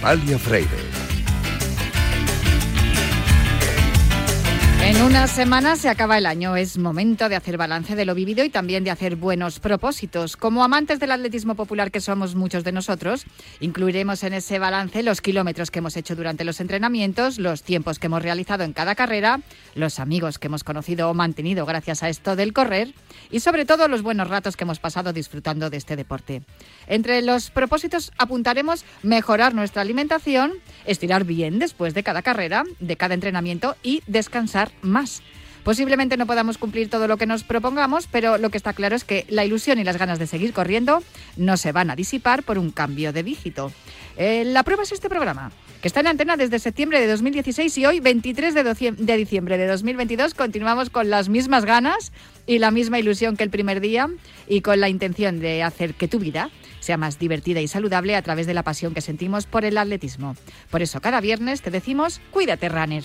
Natalia Freire. En unas semanas se acaba el año. Es momento de hacer balance de lo vivido y también de hacer buenos propósitos. Como amantes del atletismo popular que somos muchos de nosotros, incluiremos en ese balance los kilómetros que hemos hecho durante los entrenamientos, los tiempos que hemos realizado en cada carrera, los amigos que hemos conocido o mantenido gracias a esto del correr y sobre todo los buenos ratos que hemos pasado disfrutando de este deporte. Entre los propósitos apuntaremos mejorar nuestra alimentación, estirar bien después de cada carrera, de cada entrenamiento y descansar más. Posiblemente no podamos cumplir todo lo que nos propongamos, pero lo que está claro es que la ilusión y las ganas de seguir corriendo no se van a disipar por un cambio de dígito. Eh, la prueba es este programa, que está en antena desde septiembre de 2016 y hoy, 23 de diciembre de 2022, continuamos con las mismas ganas y la misma ilusión que el primer día y con la intención de hacer que tu vida sea más divertida y saludable a través de la pasión que sentimos por el atletismo. Por eso cada viernes te decimos, cuídate, runner.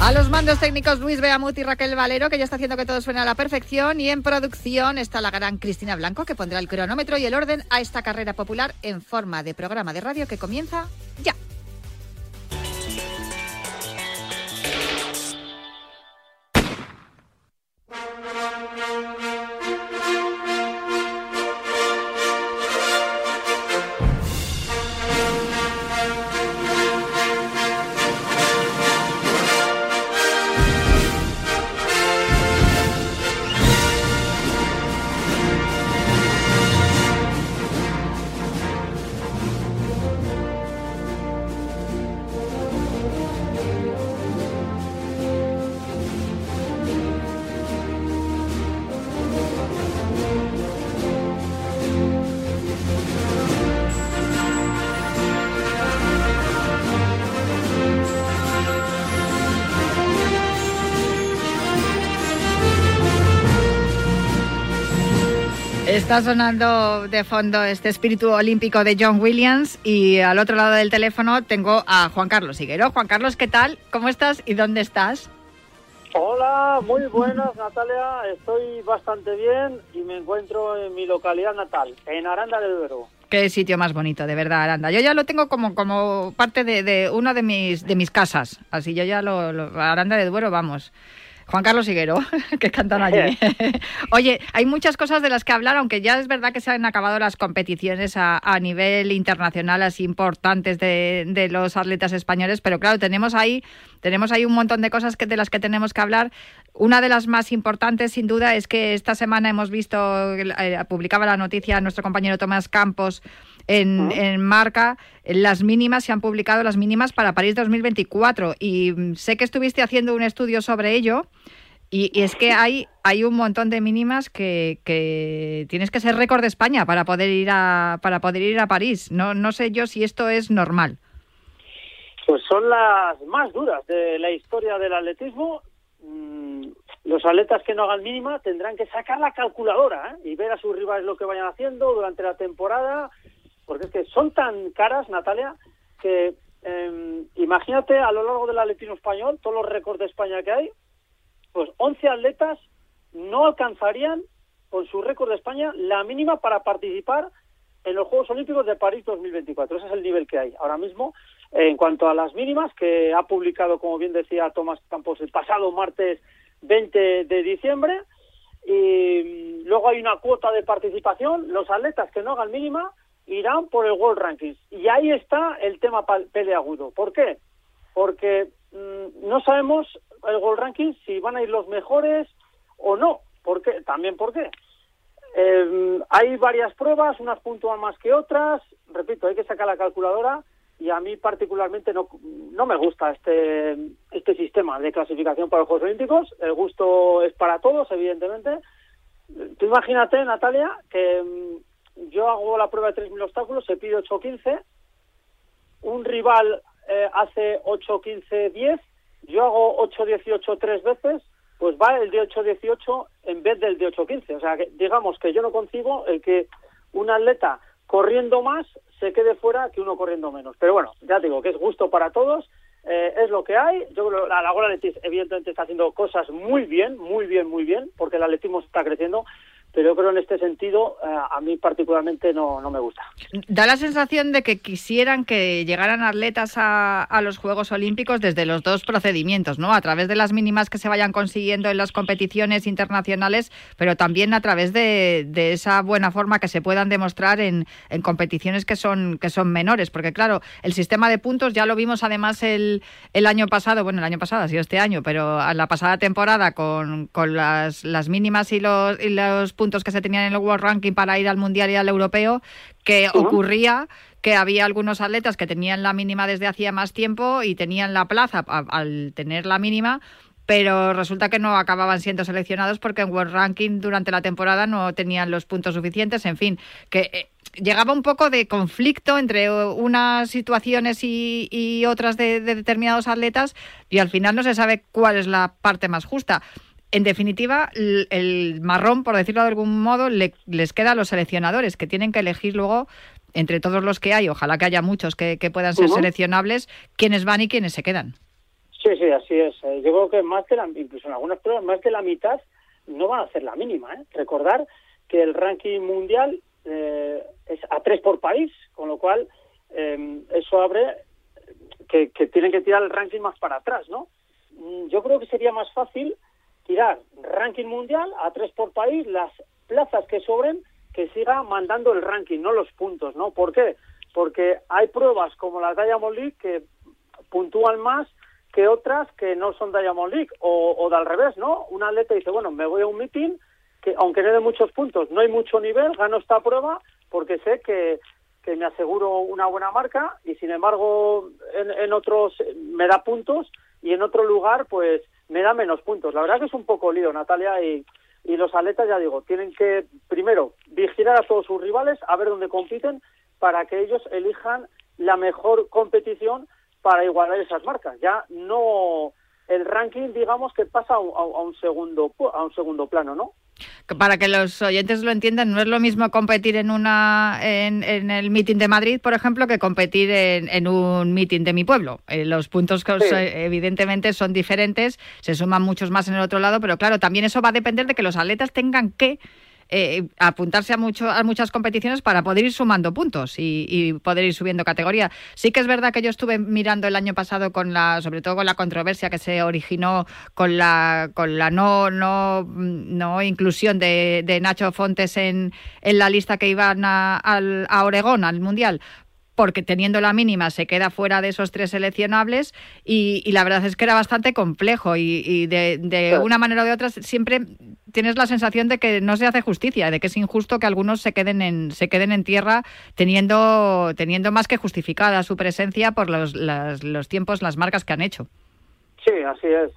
A los mandos técnicos Luis Beamut y Raquel Valero, que ya está haciendo que todo suene a la perfección. Y en producción está la gran Cristina Blanco, que pondrá el cronómetro y el orden a esta carrera popular en forma de programa de radio que comienza ya. Está sonando de fondo este espíritu olímpico de John Williams y al otro lado del teléfono tengo a Juan Carlos Higuero. Juan Carlos, ¿qué tal? ¿Cómo estás y dónde estás? Hola, muy buenas Natalia, estoy bastante bien y me encuentro en mi localidad natal, en Aranda del Duero. Qué sitio más bonito, de verdad, Aranda. Yo ya lo tengo como, como parte de, de una de mis, de mis casas, así yo ya lo, lo Aranda del Duero, vamos. Juan Carlos Higuero, que cantan allí. Oye, hay muchas cosas de las que hablar, aunque ya es verdad que se han acabado las competiciones a, nivel internacional así importantes de, los atletas españoles, pero claro, tenemos ahí, tenemos ahí un montón de cosas que, de las que tenemos que hablar. Una de las más importantes, sin duda, es que esta semana hemos visto, eh, publicaba la noticia nuestro compañero Tomás Campos, en, en, marca las mínimas, se han publicado las mínimas para París 2024 y mm, sé que estuviste haciendo un estudio sobre ello y, es que hay, hay un montón de mínimas que, que tienes que ser récord de España para poder ir a, para poder ir a París. No, no sé yo si esto es normal. Pues son las más duras de la historia del atletismo. Mm, los atletas que no hagan mínima tendrán que sacar la calculadora ¿eh? y ver a sus rivales lo que vayan haciendo durante la temporada, porque es que son tan caras, Natalia, que em, imagínate a lo largo del atletismo español, todos los récords de España que hay, pues 11 atletas no alcanzarían con su récord de España la mínima para participar en los Juegos Olímpicos de París 2024. Ese es el nivel que hay ahora mismo. En cuanto a las mínimas, que ha publicado, como bien decía Tomás Campos, el pasado martes 20 de diciembre, y luego hay una cuota de participación, los atletas que no hagan mínima irán por el World Rankings. Y ahí está el tema peleagudo. ¿Por qué? Porque mm, no sabemos el World Rankings si van a ir los mejores o no. ¿Por qué? También por qué. Eh, hay varias pruebas, unas puntúan más que otras. Repito, hay que sacar la calculadora y a mí particularmente no, no me gusta este, este sistema de clasificación para los Juegos Olímpicos. El gusto es para todos, evidentemente. Tú imagínate, Natalia, que mm, yo hago la prueba de 3.000 obstáculos, se pide 8.15, un rival eh, hace 8.15-10, yo hago 8.18 tres veces, pues va el de 8.18 en vez del de 8.15. O sea, que, digamos que yo no concibo el que un atleta corriendo más se quede fuera que uno corriendo menos. Pero bueno, ya digo que es gusto para todos, eh, es lo que hay. Yo creo que la Lagola Letis evidentemente está haciendo cosas muy bien, muy bien, muy bien, porque el atletismo está creciendo pero yo creo en este sentido eh, a mí particularmente no, no me gusta. Da la sensación de que quisieran que llegaran atletas a, a, los Juegos Olímpicos desde los dos procedimientos, ¿no? A través de las mínimas que se vayan consiguiendo en las competiciones internacionales, pero también a través de, de esa buena forma que se puedan demostrar en, en, competiciones que son, que son menores, porque claro, el sistema de puntos ya lo vimos además el, el año pasado, bueno, el año pasado ha sido este año, pero a la pasada temporada con, con las, las mínimas y los, y los puntos que se tenían en el World Ranking para ir al Mundial y al Europeo, que ocurría que había algunos atletas que tenían la mínima desde hacía más tiempo y tenían la plaza al tener la mínima, pero resulta que no acababan siendo seleccionados porque en World Ranking durante la temporada no tenían los puntos suficientes, en fin, que eh, llegaba un poco de conflicto entre unas situaciones y, y otras de, de, determinados atletas y al final no se sabe cuál es la parte más justa en definitiva, el, marrón, por decirlo de algún modo, les queda a los seleccionadores, que tienen que elegir luego, entre todos los que hay, ojalá que haya muchos que, puedan ser seleccionables, quiénes van y quiénes se quedan. Sí, sí, así es. Eh, yo creo que más de la, incluso en algunas pruebas, más de la mitad no van a hacer la mínima. ¿eh? Recordar que el ranking mundial eh, es a tres por país, con lo cual em, eso abre que, que tienen que tirar el ranking más para atrás, ¿no? Mm, yo creo que sería más fácil tirar ranking mundial a tres por país, las plazas que sobren, que siga mandando el ranking, no los puntos, ¿no? ¿Por qué? Porque hay pruebas como las Diamond League que puntúan más que otras que no son Diamond League, o, o de al revés, ¿no? Un atleta dice, bueno, me voy a un meeting que aunque no de muchos puntos, no hay mucho nivel, gano esta prueba porque sé que, que me aseguro una buena marca y sin embargo en, en otros me da puntos y en otro lugar pues me da menos puntos. La verdad que es un poco lío, Natalia, y, y los atletas, ya digo, tienen que, primero, vigilar a todos sus rivales, a ver dónde compiten, para que ellos elijan la mejor competición para igualar esas marcas. Ya no el ranking, digamos, que pasa a a un segundo a un segundo plano, ¿no? Para que los oyentes lo entiendan, no es lo mismo competir en una en, en el meeting de Madrid, por ejemplo, que competir en, en un meeting de mi pueblo. Eh, los puntos que sí. evidentemente son diferentes, se suman muchos más en el otro lado, pero claro, también eso va a depender de que los atletas tengan que eh, apuntarse a, mucho, a muchas competiciones para poder ir sumando puntos y, poder ir subiendo categoría. Sí que es verdad que yo estuve mirando el año pasado con la, sobre todo con la controversia que se originó con la, con la no, no, no inclusión de, Nacho Fontes en, en la lista que iban a, al, a Oregón, al Mundial porque teniendo la mínima se queda fuera de esos tres seleccionables y, y la verdad es que era bastante complejo y, y de, de una manera o de otra siempre tienes la sensación de que no se hace justicia, de que es injusto que algunos se queden en, se queden en tierra teniendo, teniendo más que justificada su presencia por los, las, los tiempos, las marcas que han hecho. Sí, así es.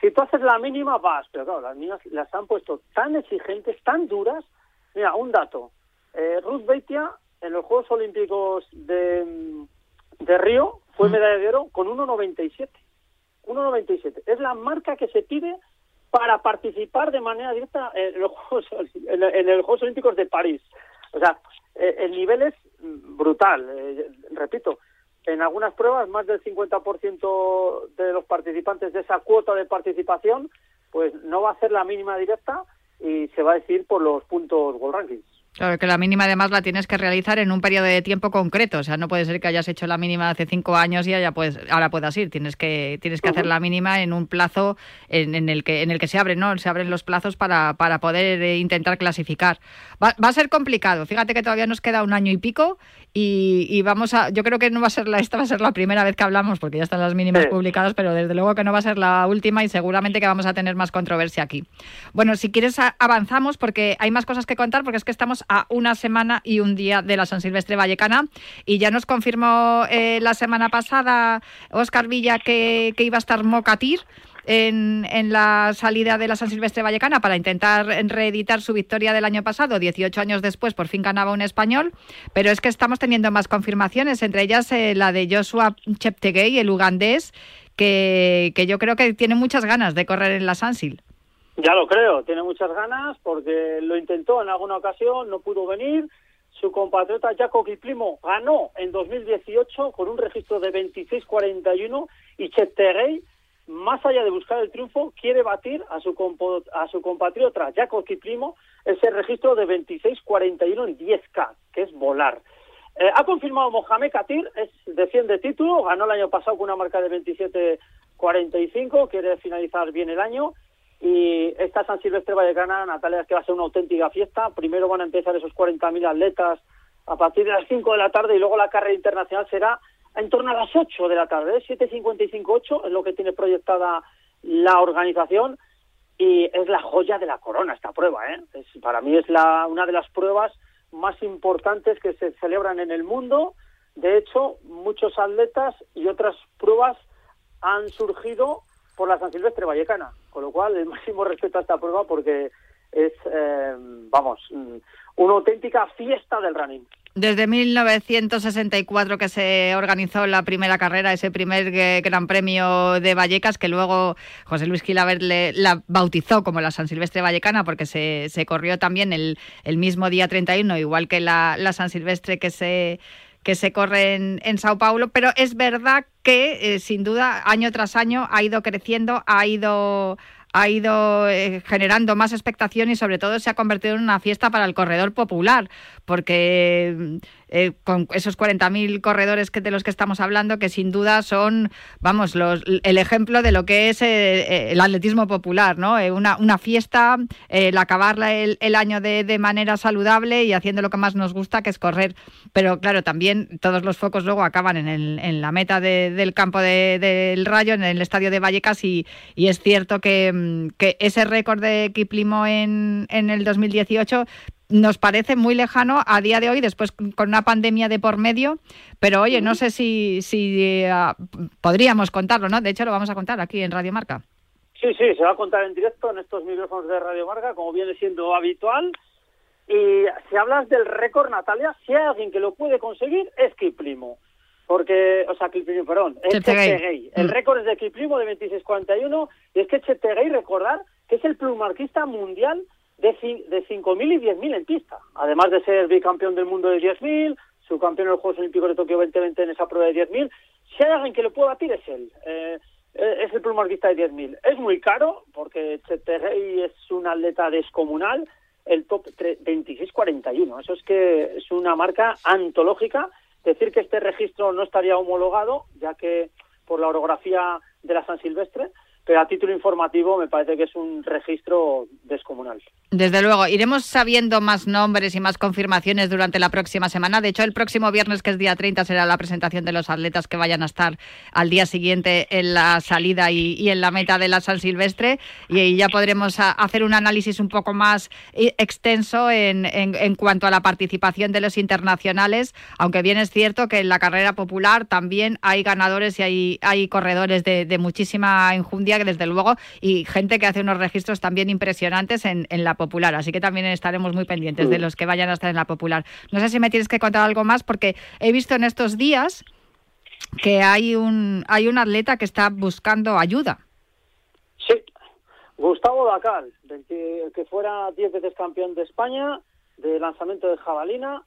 Si tú haces la mínima, vas, pero claro, las mínimas las han puesto tan exigentes, tan duras. Mira, un dato. Eh, Ruth Beitia en los Juegos Olímpicos de, de Río fue medalla de oro con 1,97. 1,97. Es la marca que se pide para participar de manera directa en los Juegos, en, en los Juegos Olímpicos de París. O sea, eh, el nivel es brutal. Eh, repito, en algunas pruebas más del 50% de los participantes de esa cuota de participación pues no va a ser la mínima directa y se va a decir por los puntos World Rankings. Claro, que la mínima además la tienes que realizar en un periodo de tiempo concreto. O sea, no puede ser que hayas hecho la mínima hace cinco años y ya puedes, ahora puedas ir. Tienes que, tienes que hacer la mínima en un plazo en, el que, en el que se abren, ¿no? Se abren los plazos para, para poder eh, intentar clasificar. Va, va, a ser complicado. Fíjate que todavía nos queda un año y pico y, vamos a, yo creo que no va a ser la, esta va a ser la primera vez que hablamos porque ya están las mínimas publicadas, pero desde luego que no va a ser la última y seguramente que vamos a tener más controversia aquí. Bueno, si quieres avanzamos porque hay más cosas que contar porque es que estamos a una semana y un día de la San Silvestre Vallecana y ya nos confirmó eh, la semana pasada Oscar Villa que, iba a estar Mocatir. En, en, la salida de la San Silvestre Vallecana para intentar reeditar su victoria del año pasado. 18 años después, por fin ganaba un español. Pero es que estamos teniendo más confirmaciones, entre ellas eh, la de Joshua Cheptegei, el ugandés, que, que, yo creo que tiene muchas ganas de correr en la Sansil. Ya lo creo, tiene muchas ganas porque lo intentó en alguna ocasión, no pudo venir. Su compatriota Jaco Kiplimo ganó en 2018 con un registro de 26-41 y Cheptegei, más allá de buscar el triunfo, quiere batir a su, a su compatriota Jaco Kiplimo ese registro de 26-41 en 10K, que es volar. Eh, ha confirmado Mohamed Katir, es, defiende título, ganó el año pasado con una marca de 27-45, quiere finalizar bien el año y esta San Silvestre Vallecana, Natalia, es que va a ser una auténtica fiesta. Primero van a empezar esos 40.000 atletas a partir de las 5 de la tarde y luego la carrera internacional será en torno a las 8 de la tarde, 7.55-8 es lo que tiene proyectada la organización y es la joya de la corona esta prueba. ¿eh? Para mí es la, una de las pruebas más importantes que se celebran en el mundo. De hecho, muchos atletas y otras pruebas han surgido por la San Silvestre Vallecana, con lo cual el máximo respeto a esta prueba porque es, eh, vamos, mm, una auténtica fiesta del running. Desde 1964 que se organizó la primera carrera, ese primer eh, Gran Premio de Vallecas, que luego José Luis Gilaver la bautizó como la San Silvestre Vallecana, porque se, se corrió también el, el mismo día 31, igual que la San Silvestre que se que se corre en, Sao Paulo, pero es verdad que eh, sin duda año tras año ha ido creciendo, ha ido ha ido eh, generando más expectación y sobre todo se ha convertido en una fiesta para el corredor popular, porque eh, con esos 40.000 corredores que, de los que estamos hablando, que sin duda son, vamos, los, el ejemplo de lo que es eh, el atletismo popular, ¿no? una, una fiesta, el acabarla el, año de, manera saludable y haciendo lo que más nos gusta, que es correr. Pero claro, también todos los focos luego acaban en, el, en la meta del campo del Rayo, en el estadio de Vallecas, y, y es cierto que mm, que ese récord de Kiplimo en, en el 2018 nos parece muy lejano a día de hoy, después con una pandemia de por medio, pero oye, no sé si, si uh, podríamos contarlo, ¿no? De hecho, lo vamos a contar aquí en Radio Marca. Sí, sí, se va a contar en directo en estos micrófonos de Radio Marca, como viene siendo habitual. Y si hablas del récord, Natalia, si hay alguien que lo puede conseguir, es Kiplimo porque, o sea, Kiplimo, perdón, es Cheptegei. El mm. récord es de Kiplimo de 26.41 y es que Cheptegei, recordar, que es el plumarquista mundial de, de 5.000 y 10.000 en pista, además de ser bicampeón del mundo de 10.000, subcampeón en los Juegos Olímpicos de Tokio 2020 en esa prueba de 10.000. Si hay alguien que lo pueda batir es él. Eh, eh, es el plumarquista de 10.000. Es muy caro porque Cheptegei es un atleta descomunal, el top 26.41. Eso es que es una marca antológica Decir que este registro no estaría homologado, ya que por la orografía de la San Silvestre, pero a título informativo me parece que es un registro descomunal. Desde luego, iremos sabiendo más nombres y más confirmaciones durante la próxima semana. De hecho, el próximo viernes, que es día 30, será la presentación de los atletas que vayan a estar al día siguiente en la salida y, en la meta de la San Silvestre. Y, ya podremos hacer un análisis un poco más eh, extenso en, cuanto a la participación de los internacionales, aunque bien es cierto que en la carrera popular también hay ganadores y hay, hay corredores de, de muchísima enjundia que desde luego, y gente que hace unos registros también impresionantes en, la popular. Así que también estaremos muy pendientes de los que vayan a estar en la popular. No sé si me tienes que contar algo más, porque he visto en estos días que hay un, hay un atleta que está buscando ayuda. Sí, Gustavo Dacal, que fuera 10 veces campeón de España de lanzamiento de jabalina.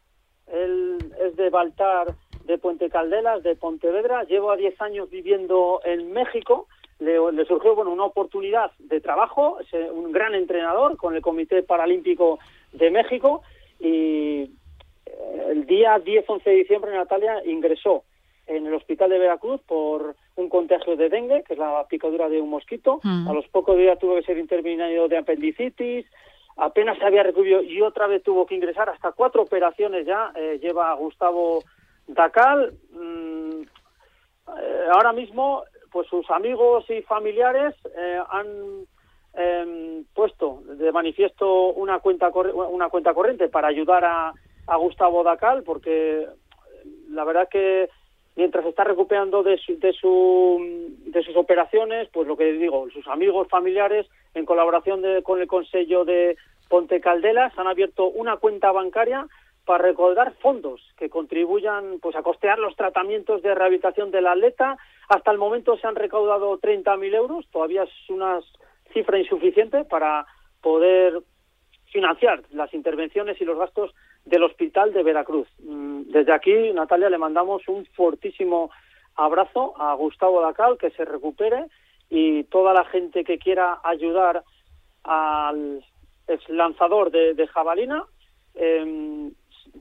Él es de Baltar, de Puente Caldelas, de Pontevedra. Llevo 10 años viviendo en México le, surgió bueno, una oportunidad de trabajo, es un gran entrenador con el Comité Paralímpico de México y eh, el día 10-11 de diciembre Natalia ingresó en el hospital de Veracruz por un contagio de dengue, que es la picadura de un mosquito. A los pocos días tuvo que ser intervenido de apendicitis, apenas se había recuperado y otra vez tuvo que ingresar. Hasta cuatro operaciones ya eh, lleva Gustavo Dacal. Mm, eh, ahora mismo, pues sus amigos y familiares eh, han em, puesto de manifiesto una cuenta, una cuenta corriente para ayudar a, a Gustavo Dacal, porque la verdad que mientras está recuperando de, de, su, de sus operaciones, pues lo que digo, sus amigos, familiares, en colaboración con el Consejo de Ponte Caldelas, han abierto una cuenta bancaria para recaudar fondos que contribuyan pues a costear los tratamientos de rehabilitación del atleta. Hasta el momento se han recaudado 30.000 euros, todavía es una cifra insuficiente para poder financiar las intervenciones y los gastos del Hospital de Veracruz. Mm, desde aquí, Natalia, le mandamos un fortísimo abrazo a Gustavo Dacal, que se recupere y toda la gente que quiera ayudar al lanzador de, jabalina em,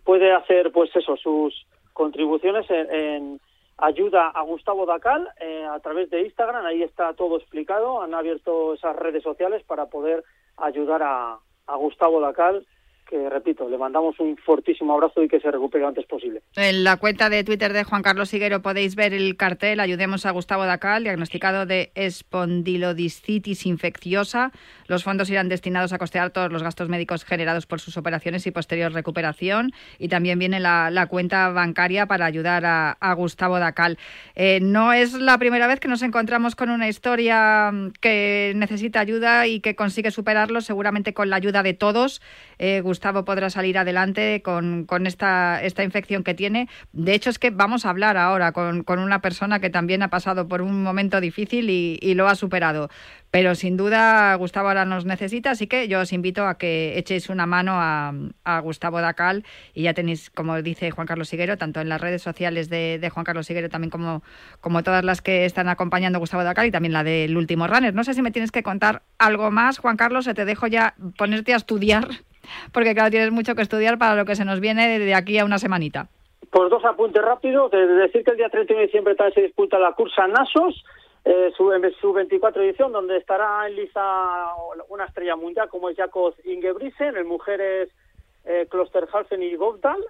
puede hacer pues eso sus contribuciones en, ayuda a Gustavo Dacal eh, a través de Instagram. Ahí está todo explicado. Han abierto esas redes sociales para poder ayudar a, a Gustavo Dacal que repito, le mandamos un fortísimo abrazo y que se recupere lo antes posible. En la cuenta de Twitter de Juan Carlos Higuero podéis ver el cartel Ayudemos a Gustavo Dacal, diagnosticado de espondilodiscitis infecciosa. Los fondos irán destinados a costear todos los gastos médicos generados por sus operaciones y posterior recuperación. Y también viene la, cuenta bancaria para ayudar a, Gustavo Dacal. Eh, no es la primera vez que nos encontramos con una historia que necesita ayuda y que consigue superarlo, seguramente con la ayuda de todos. Eh, Gustavo podrá salir adelante con, esta, infección que tiene. De hecho, es que vamos a hablar ahora con, una persona que también ha pasado por un momento difícil y, lo ha superado. Pero sin duda Gustavo ahora nos necesita, así que yo os invito a que echéis una mano a, Gustavo Dacal y ya tenéis, como dice Juan Carlos Siguero, tanto en las redes sociales de, Juan Carlos Siguero también como, como todas las que están acompañando a Gustavo Dacal y también la del último runner. No sé si me tienes que contar algo más, Juan Carlos, se te dejo ya ponerte a estudiar porque claro, tienes mucho que estudiar para lo que se nos viene de aquí a una semanita. Pues dos apuntes rápidos. De decir que el día 31 de diciembre también se disputa la cursa Nasos, eh, su, su 24 edición, donde estará en liza una estrella mundial como es Jakob Ingebrigtsen, en mujeres eh, Klosterhalfen y Govdal,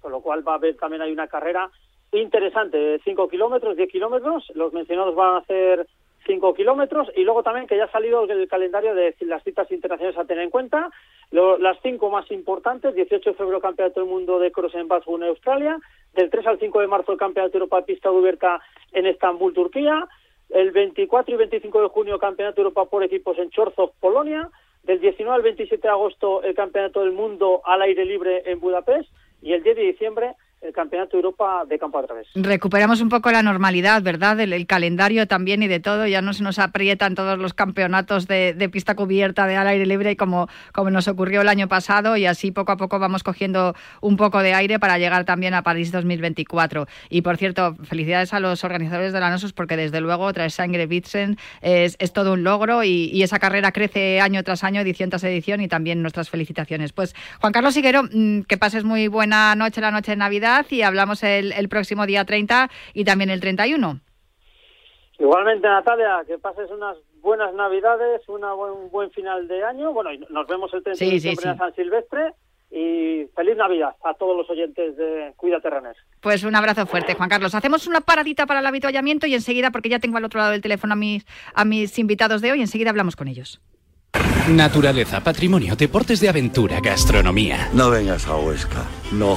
con lo cual va a haber también hay una carrera interesante, 5 kilómetros, 10 kilómetros. Los mencionados van a hacer 5 kilómetros y luego también que ya ha salido el calendario de las citas internacionales a tener en cuenta, las cinco más importantes, 18 de febrero Campeonato del Mundo de Cross en Basque en Australia, del 3 al 5 de marzo Campeonato de Europa de Pista Cubierta en Estambul, Turquía, el 24 y 25 de junio Campeonato Europa por equipos en Chorzów, Polonia, del 19 al 27 de agosto el Campeonato del Mundo al aire libre en Budapest. Y el 10 de diciembre el Campeonato de Europa de campo a través. Recuperamos un poco la normalidad, ¿verdad? El, calendario también y de todo. Ya no se nos aprietan todos los campeonatos de, pista cubierta, de al aire libre, como, como nos ocurrió el año pasado. Y así poco a poco vamos cogiendo un poco de aire para llegar también a París 2024. Y por cierto, felicidades a los organizadores de la NOSOS porque desde luego traer Sangre Bitsen es, es, todo un logro y, esa carrera crece año tras año, edición tras edición y también nuestras felicitaciones. Pues Juan Carlos Siguero, mm, que pases muy buena noche, la noche de Navidad y hablamos el, el próximo día 30 y también el 31. Igualmente, Natalia, que pases unas buenas Navidades, una un buen final de año. Bueno, y nos vemos el 31 de diciembre en San Silvestre. Y feliz Navidad a todos los oyentes de Cuídate Renés. Pues un abrazo fuerte, Juan Carlos. Hacemos una paradita para el habituallamiento y enseguida, porque ya tengo al otro lado del teléfono a mis, a mis invitados de hoy, enseguida hablamos con ellos. Naturaleza, patrimonio, deportes de aventura, gastronomía. No vengas a Huesca, no.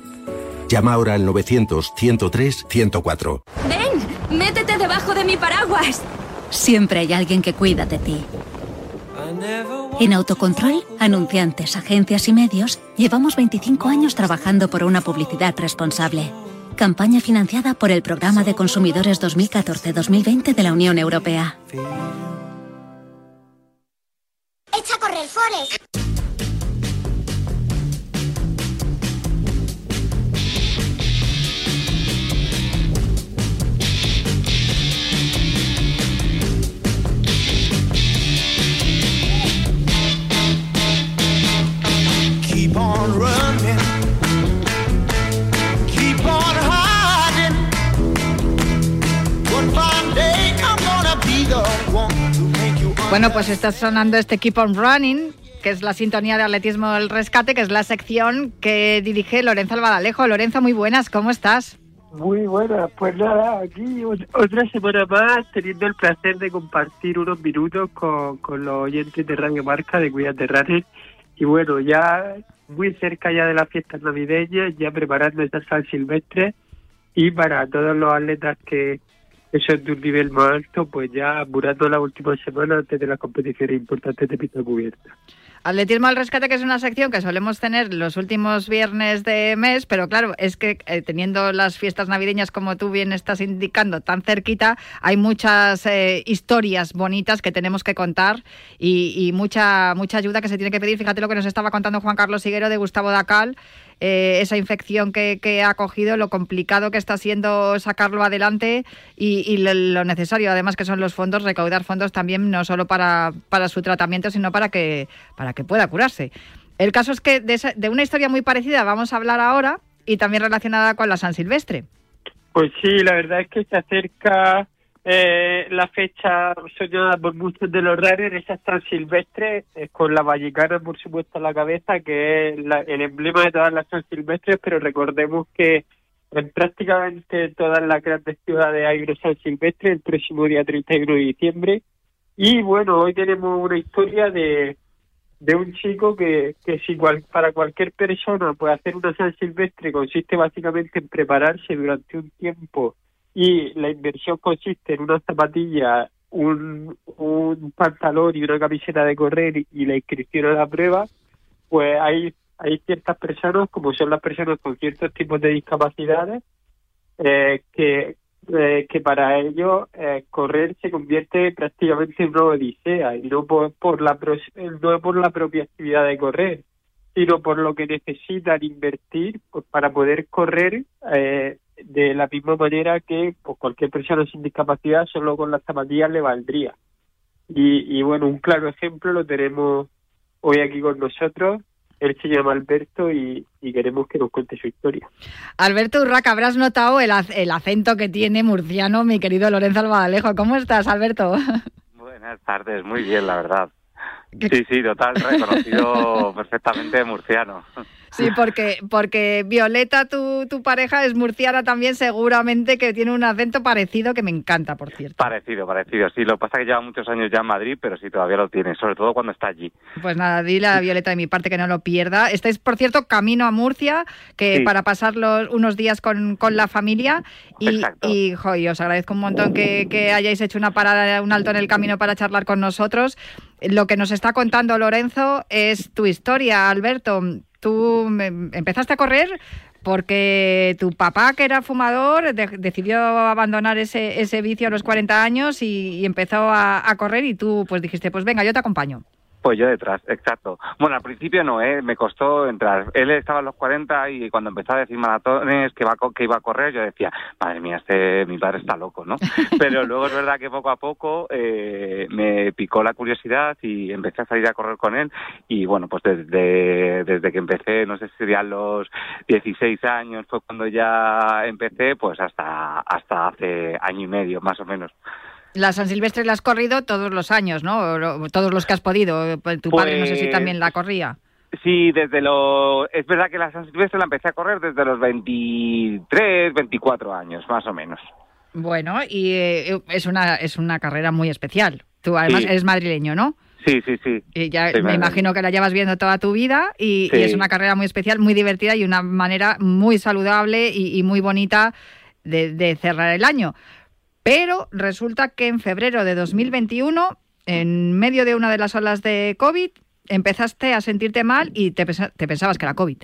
Llama ahora al 900-103-104. ¡Ven! ¡Métete debajo de mi paraguas! Siempre hay alguien que cuida de ti. En Autocontrol, anunciantes, agencias y medios, llevamos 25 años trabajando por una publicidad responsable. Campaña financiada por el Programa de Consumidores 2014-2020 de la Unión Europea. ¡Echa a correr, Forest! On running. Keep on hiding. One fine day I'm gonna be the one to make you Bueno, pues está sonando este Keep on Running, que es la sintonía de atletismo del rescate, que es la sección que dirige Lorenzo Albadalejo. Lorenzo, muy buenas, ¿cómo estás? Muy buena, pues nada, aquí ot- otra semana más teniendo el placer de compartir unos minutos con, con los oyentes de Radio Marca de Cuídate Running y bueno, ya muy cerca ya de las fiestas navideñas, ya preparando esta San Silvestre y para todos los atletas que, son de un nivel más alto, pues ya apurando la última semana antes de las competiciones importantes de pista cubierta. Atletismo al rescate, que es una sección que solemos tener los últimos viernes de mes, pero claro, es que eh, teniendo las fiestas navideñas, como tú bien estás indicando, tan cerquita, hay muchas eh, historias bonitas que tenemos que contar y, y mucha, mucha ayuda que se tiene que pedir. Fíjate lo que nos estaba contando Juan Carlos Higuero de Gustavo Dacal, eh, esa infección que, ha cogido, lo complicado que está siendo sacarlo adelante y, lo necesario, además, que son los fondos, recaudar fondos también, no solo para, para su tratamiento, sino para que, para que pueda curarse. El caso es que de, esa- de una historia muy parecida vamos a hablar ahora y también relacionada con la San Silvestre. Pues sí, la verdad es que se acerca eh, la fecha soñada por muchos de los runners, esa San Silvestre, eh, con la Vallecana, por supuesto, a la cabeza, que es la- el emblema de todas las San Silvestres, pero recordemos que en prácticamente todas las grandes ciudades hay una San Silvestre el próximo día 31 de diciembre. Y bueno, hoy tenemos una historia de, de un chico que, que si cual- para cualquier persona puede hacer una San Silvestre consiste básicamente en prepararse durante un tiempo y la inversión consiste en una zapatilla, un, un pantalón y una camiseta de correr y la inscripción a la prueba, pues hay, hay ciertas personas, como son las personas con ciertos tipos de discapacidades, eh, que, eh, que para ellos eh, correr se convierte prácticamente en una odisea y no por, por la no por la propia actividad de correr sino por lo que necesitan invertir pues, para poder correr eh, de la misma manera que pues, cualquier persona sin discapacidad solo con las zapatillas le valdría y, y bueno un claro ejemplo lo tenemos hoy aquí con nosotros él se llama Alberto y, y queremos que nos cuente su historia Alberto Urraca, habrás notado el, ac- el acento que tiene murciano mi querido Lorenzo Albadalejo. ¿Cómo estás, Alberto? Buenas tardes, muy bien, la verdad. Sí, sí, total, reconocido perfectamente murciano. Sí, porque, porque Violeta, tu, tu pareja, es murciana también, seguramente que tiene un acento parecido que me encanta, por cierto. Parecido, parecido. Sí, lo que pasa es que lleva muchos años ya en Madrid, pero sí, todavía lo tiene, sobre todo cuando está allí. Pues nada, dile a Violeta de mi parte que no lo pierda. Estáis, por cierto, camino a Murcia, que Sí. para pasar los, unos días con, con la familia. Y, y jo, y os agradezco un montón que, que hayáis hecho una parada, un alto en el camino para charlar con nosotros. Lo que nos está contando Lorenzo es tu historia, Alberto. Tú empezaste a correr porque tu papá, que era fumador, de- decidió abandonar ese, ese vicio a los 40 años y, y empezó a, a correr y tú pues dijiste, pues venga, yo te acompaño. Pues yo detrás, exacto. Bueno, al principio no, ¿eh? me costó entrar. Él estaba a los 40 y cuando empezó a decir maratones que, iba a co- que iba a correr, yo decía, madre mía, este, mi padre está loco, ¿no? Pero luego es verdad que poco a poco eh, me picó la curiosidad y empecé a salir a correr con él. Y bueno, pues desde, desde que empecé, no sé si serían los 16 años, fue cuando ya empecé, pues hasta, hasta hace año y medio, más o menos. La San Silvestre la has corrido todos los años, ¿no? Lo- Todos los que has podido. Tu padre no sé si Pues- también la corría. Sí, desde los... Es verdad que la San Silvestre la empecé a correr desde los 23, 24 años, más o menos. Bueno, y eh, es una es una carrera muy especial. Tú además Sí. eres madrileño, ¿no? Sí, sí, sí. Y ya me imagino que la llevas viendo toda tu vida y, es una carrera muy especial, muy divertida y una manera muy saludable y, y muy bonita de, de cerrar el año. Pero resulta que en febrero de 2021, en medio de una de las olas de COVID, empezaste a sentirte mal y te, te pensabas que era COVID.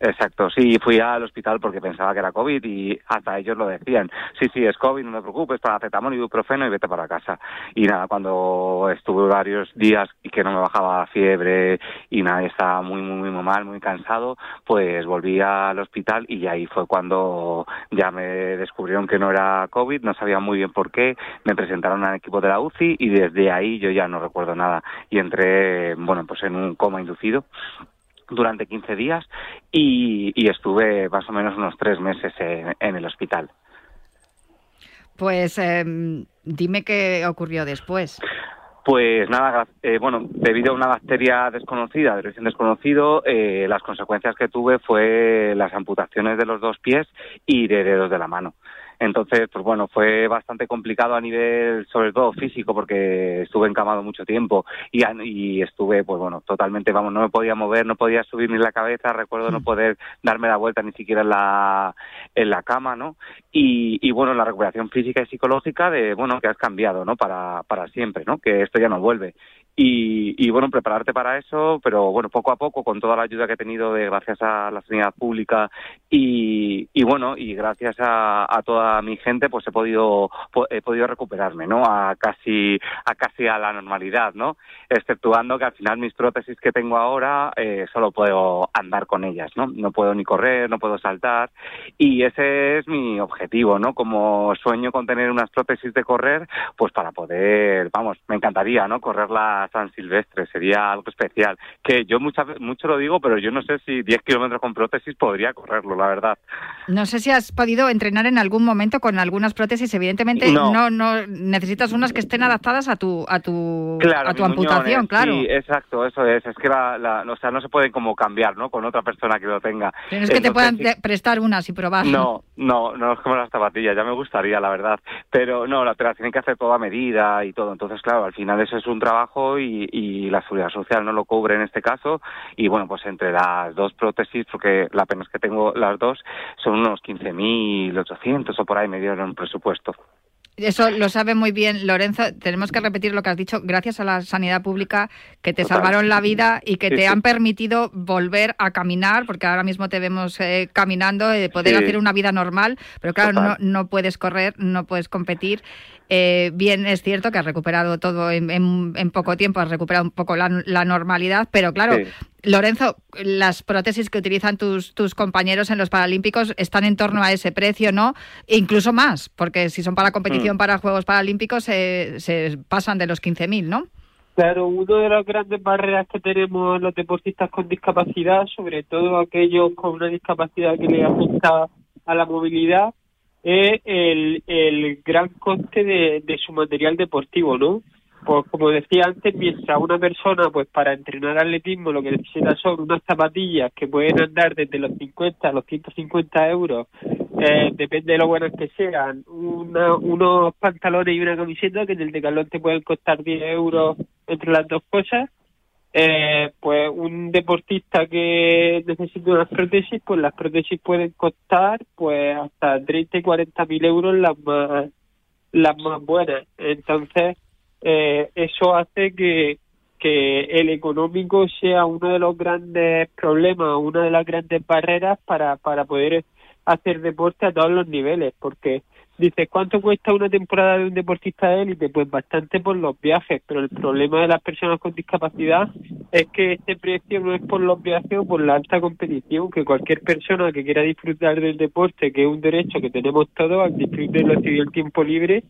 Exacto, sí, fui al hospital porque pensaba que era COVID y hasta ellos lo decían. Sí, sí, es COVID, no te preocupes, para paracetamol y ibuprofeno y vete para casa. Y nada, cuando estuve varios días y que no me bajaba la fiebre y nada, estaba muy, muy, muy mal, muy cansado, pues volví al hospital y ahí fue cuando ya me descubrieron que no era COVID, no sabía muy bien por qué, me presentaron al equipo de la UCI y desde ahí yo ya no recuerdo nada y entré, bueno, pues en un coma inducido durante 15 días y, estuve más o menos unos tres meses en, el hospital. Pues em, dime qué ocurrió después. Pues nada, eh, bueno, debido a una bacteria desconocida, de origen desconocido, eh, las consecuencias que tuve fue las amputaciones de los dos pies y de dedos de la mano. Entonces, pues bueno, fue bastante complicado a nivel, sobre todo físico, porque estuve encamado mucho tiempo y, y estuve, pues bueno, totalmente, vamos, no me podía mover, no podía subir ni la cabeza, recuerdo no mm. poder darme la vuelta ni siquiera en la, en la cama, ¿no? Y, y bueno, la recuperación física y psicológica de, bueno, que has cambiado, ¿no? Para, para siempre, ¿no? Que esto ya no vuelve. Y, y, bueno, prepararte para eso, pero bueno, poco a poco, con toda la ayuda que he tenido de gracias a la sanidad pública y, y bueno, y gracias a, a, toda mi gente, pues he podido, he podido recuperarme, ¿no? A casi, a casi a la normalidad, ¿no? Exceptuando que al final mis prótesis que tengo ahora, eh, solo puedo andar con ellas, ¿no? No puedo ni correr, no puedo saltar y ese es mi objetivo, ¿no? Como sueño con tener unas prótesis de correr, pues para poder, vamos, me encantaría, ¿no? San Silvestre, sería algo especial. Que yo muchas, mucho lo digo, pero yo no sé si 10 kilómetros con prótesis podría correrlo, la verdad. No sé si has podido entrenar en algún momento con algunas prótesis, evidentemente no, no, necesitas unas que estén adaptadas a tu a tu a tu amputación, claro. Sí, exacto, eso es, es que la, o sea, no se pueden como cambiar, ¿no? Con otra persona que lo tenga. Tienes que te puedan prestar unas y probar. No, no, no es como las zapatillas, ya me gustaría, la verdad, pero no, la, te tienen que hacer toda medida y todo, entonces claro, al final eso es un trabajo y, la seguridad social no lo cubre en este caso y bueno pues entre las dos prótesis porque la pena es que tengo las dos son unos 15.800 o por ahí me dieron un presupuesto. Eso lo sabe muy bien Lorenzo. Tenemos que repetir lo que has dicho. Gracias a la sanidad pública que te salvaron la vida y que te han permitido volver a caminar, porque ahora mismo te vemos eh, caminando, y poder hacer una vida normal. Pero claro, no, no puedes correr, no puedes competir. Eh, bien, es cierto que has recuperado todo en, poco tiempo, has recuperado un poco la, normalidad, pero claro, Lorenzo, las prótesis que utilizan tus, tus compañeros en los Paralímpicos están en torno a ese precio, ¿no? E incluso más, porque si son para competición, mm. para Juegos Paralímpicos, se pasan de los 15.000, ¿no? Claro, una de las grandes barreras que tenemos los deportistas con discapacidad, sobre todo aquellos con una discapacidad que les afecta a la movilidad, es el, el gran coste de, de su material deportivo, ¿no? Pues como decía antes, mientras una persona, pues para entrenar atletismo lo que necesita son unas zapatillas que pueden andar desde los 50 a los 150 euros, eh, depende de lo buenas que sean, una, unos pantalones y una camiseta que en el decalón te pueden costar 10 euros entre las dos cosas, eh, pues un deportista que necesita unas prótesis, pues las prótesis pueden costar pues hasta 30 y 40 mil euros las más, las más buenas. Entonces, eh, eso hace que, que el económico sea uno de los grandes problemas, una de las grandes barreras para, para poder hacer deporte a todos los niveles, porque Dices, ¿cuánto cuesta una temporada de un deportista de élite? Pues bastante por los viajes, pero el problema de las personas con discapacidad es que este precio no es por los viajes o por la alta competición, que cualquier persona que quiera disfrutar del deporte, que es un derecho que tenemos todos, al disfrutar del tiempo libre,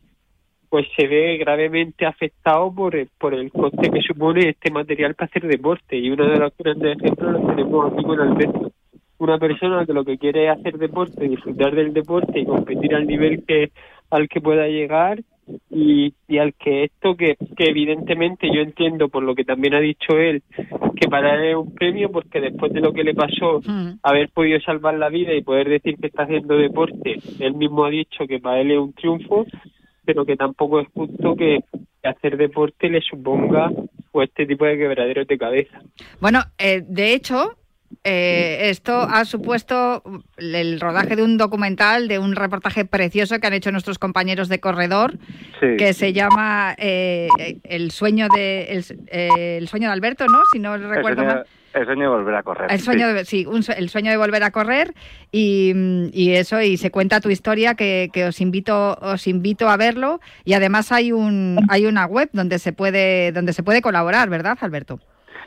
pues se ve gravemente afectado por el, por el coste que supone este material para hacer deporte. Y uno de los grandes ejemplos lo tenemos aquí con Alberto una persona que lo que quiere es hacer deporte, disfrutar del deporte y competir al nivel que al que pueda llegar y, y al que esto que, que evidentemente yo entiendo por lo que también ha dicho él que para él es un premio porque después de lo que le pasó mm. haber podido salvar la vida y poder decir que está haciendo deporte él mismo ha dicho que para él es un triunfo pero que tampoco es justo que hacer deporte le suponga pues este tipo de quebraderos de cabeza bueno eh, de hecho eh, esto ha supuesto el rodaje de un documental, de un reportaje precioso que han hecho nuestros compañeros de Corredor, que se llama eh, El sueño de eh, el, sueño de Alberto, ¿no? Si no recuerdo mal. El sueño de volver a correr. El sueño, sí, el sueño de volver a correr y, eso y se cuenta tu historia que, que, os invito os invito a verlo y además hay un hay una web donde se puede donde se puede colaborar, ¿verdad, Alberto?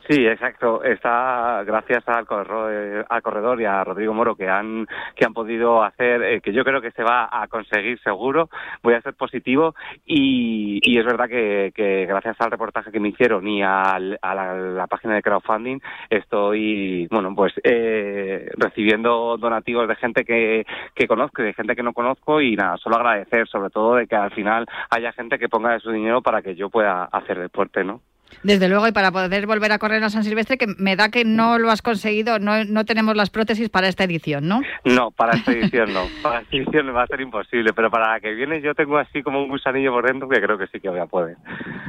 Sí, exacto. Está gracias al corredor, al corredor y a Rodrigo Moro que han que han podido hacer eh, que yo creo que se va a conseguir seguro. Voy a ser positivo y, y es verdad que, que, gracias al reportaje que me hicieron y a la, página de crowdfunding estoy bueno pues eh, recibiendo donativos de gente que, que conozco y de gente que no conozco y nada solo agradecer sobre todo de que al final haya gente que ponga de su dinero para que yo pueda hacer deporte, ¿no? Desde luego, y para poder volver a correr a San Silvestre, que me da que no lo has conseguido, no, no tenemos las prótesis para esta edición, ¿no? No, para esta edición no. Para esta edición va a ser imposible, pero para la que viene yo tengo así como un gusanillo por dentro que creo que sí que voy a poder.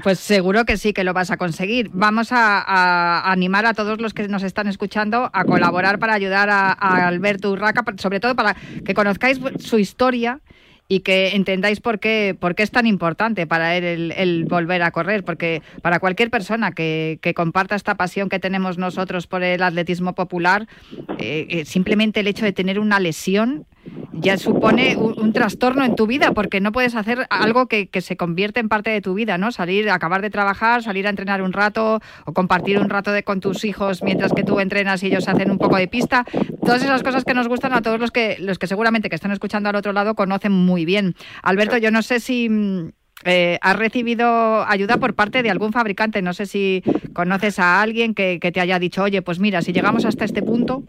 Pues seguro que sí que lo vas a conseguir. Vamos a, animar a todos los que nos están escuchando a colaborar para ayudar a, a Alberto Urraca, sobre todo para que conozcáis su historia y que entendáis por qué, por qué es tan importante para él el, volver a correr, porque para cualquier persona que, que, comparta esta pasión que tenemos nosotros por el atletismo popular, eh, eh, simplemente el hecho de tener una lesión ya supone un, trastorno en tu vida, porque no puedes hacer algo que, se convierte en parte de tu vida, ¿no? Salir, acabar de trabajar, salir a entrenar un rato o compartir un rato de, con tus hijos mientras que tú entrenas y ellos hacen un poco de pista. Todas esas cosas que nos gustan a todos los que, los que seguramente que están escuchando al otro lado conocen muy bien. Alberto, yo no sé si... Mm, eh, has recibido ayuda por parte de algún fabricante. No sé si conoces a alguien que te haya dicho, oye, pues mira, si llegamos hasta este punto.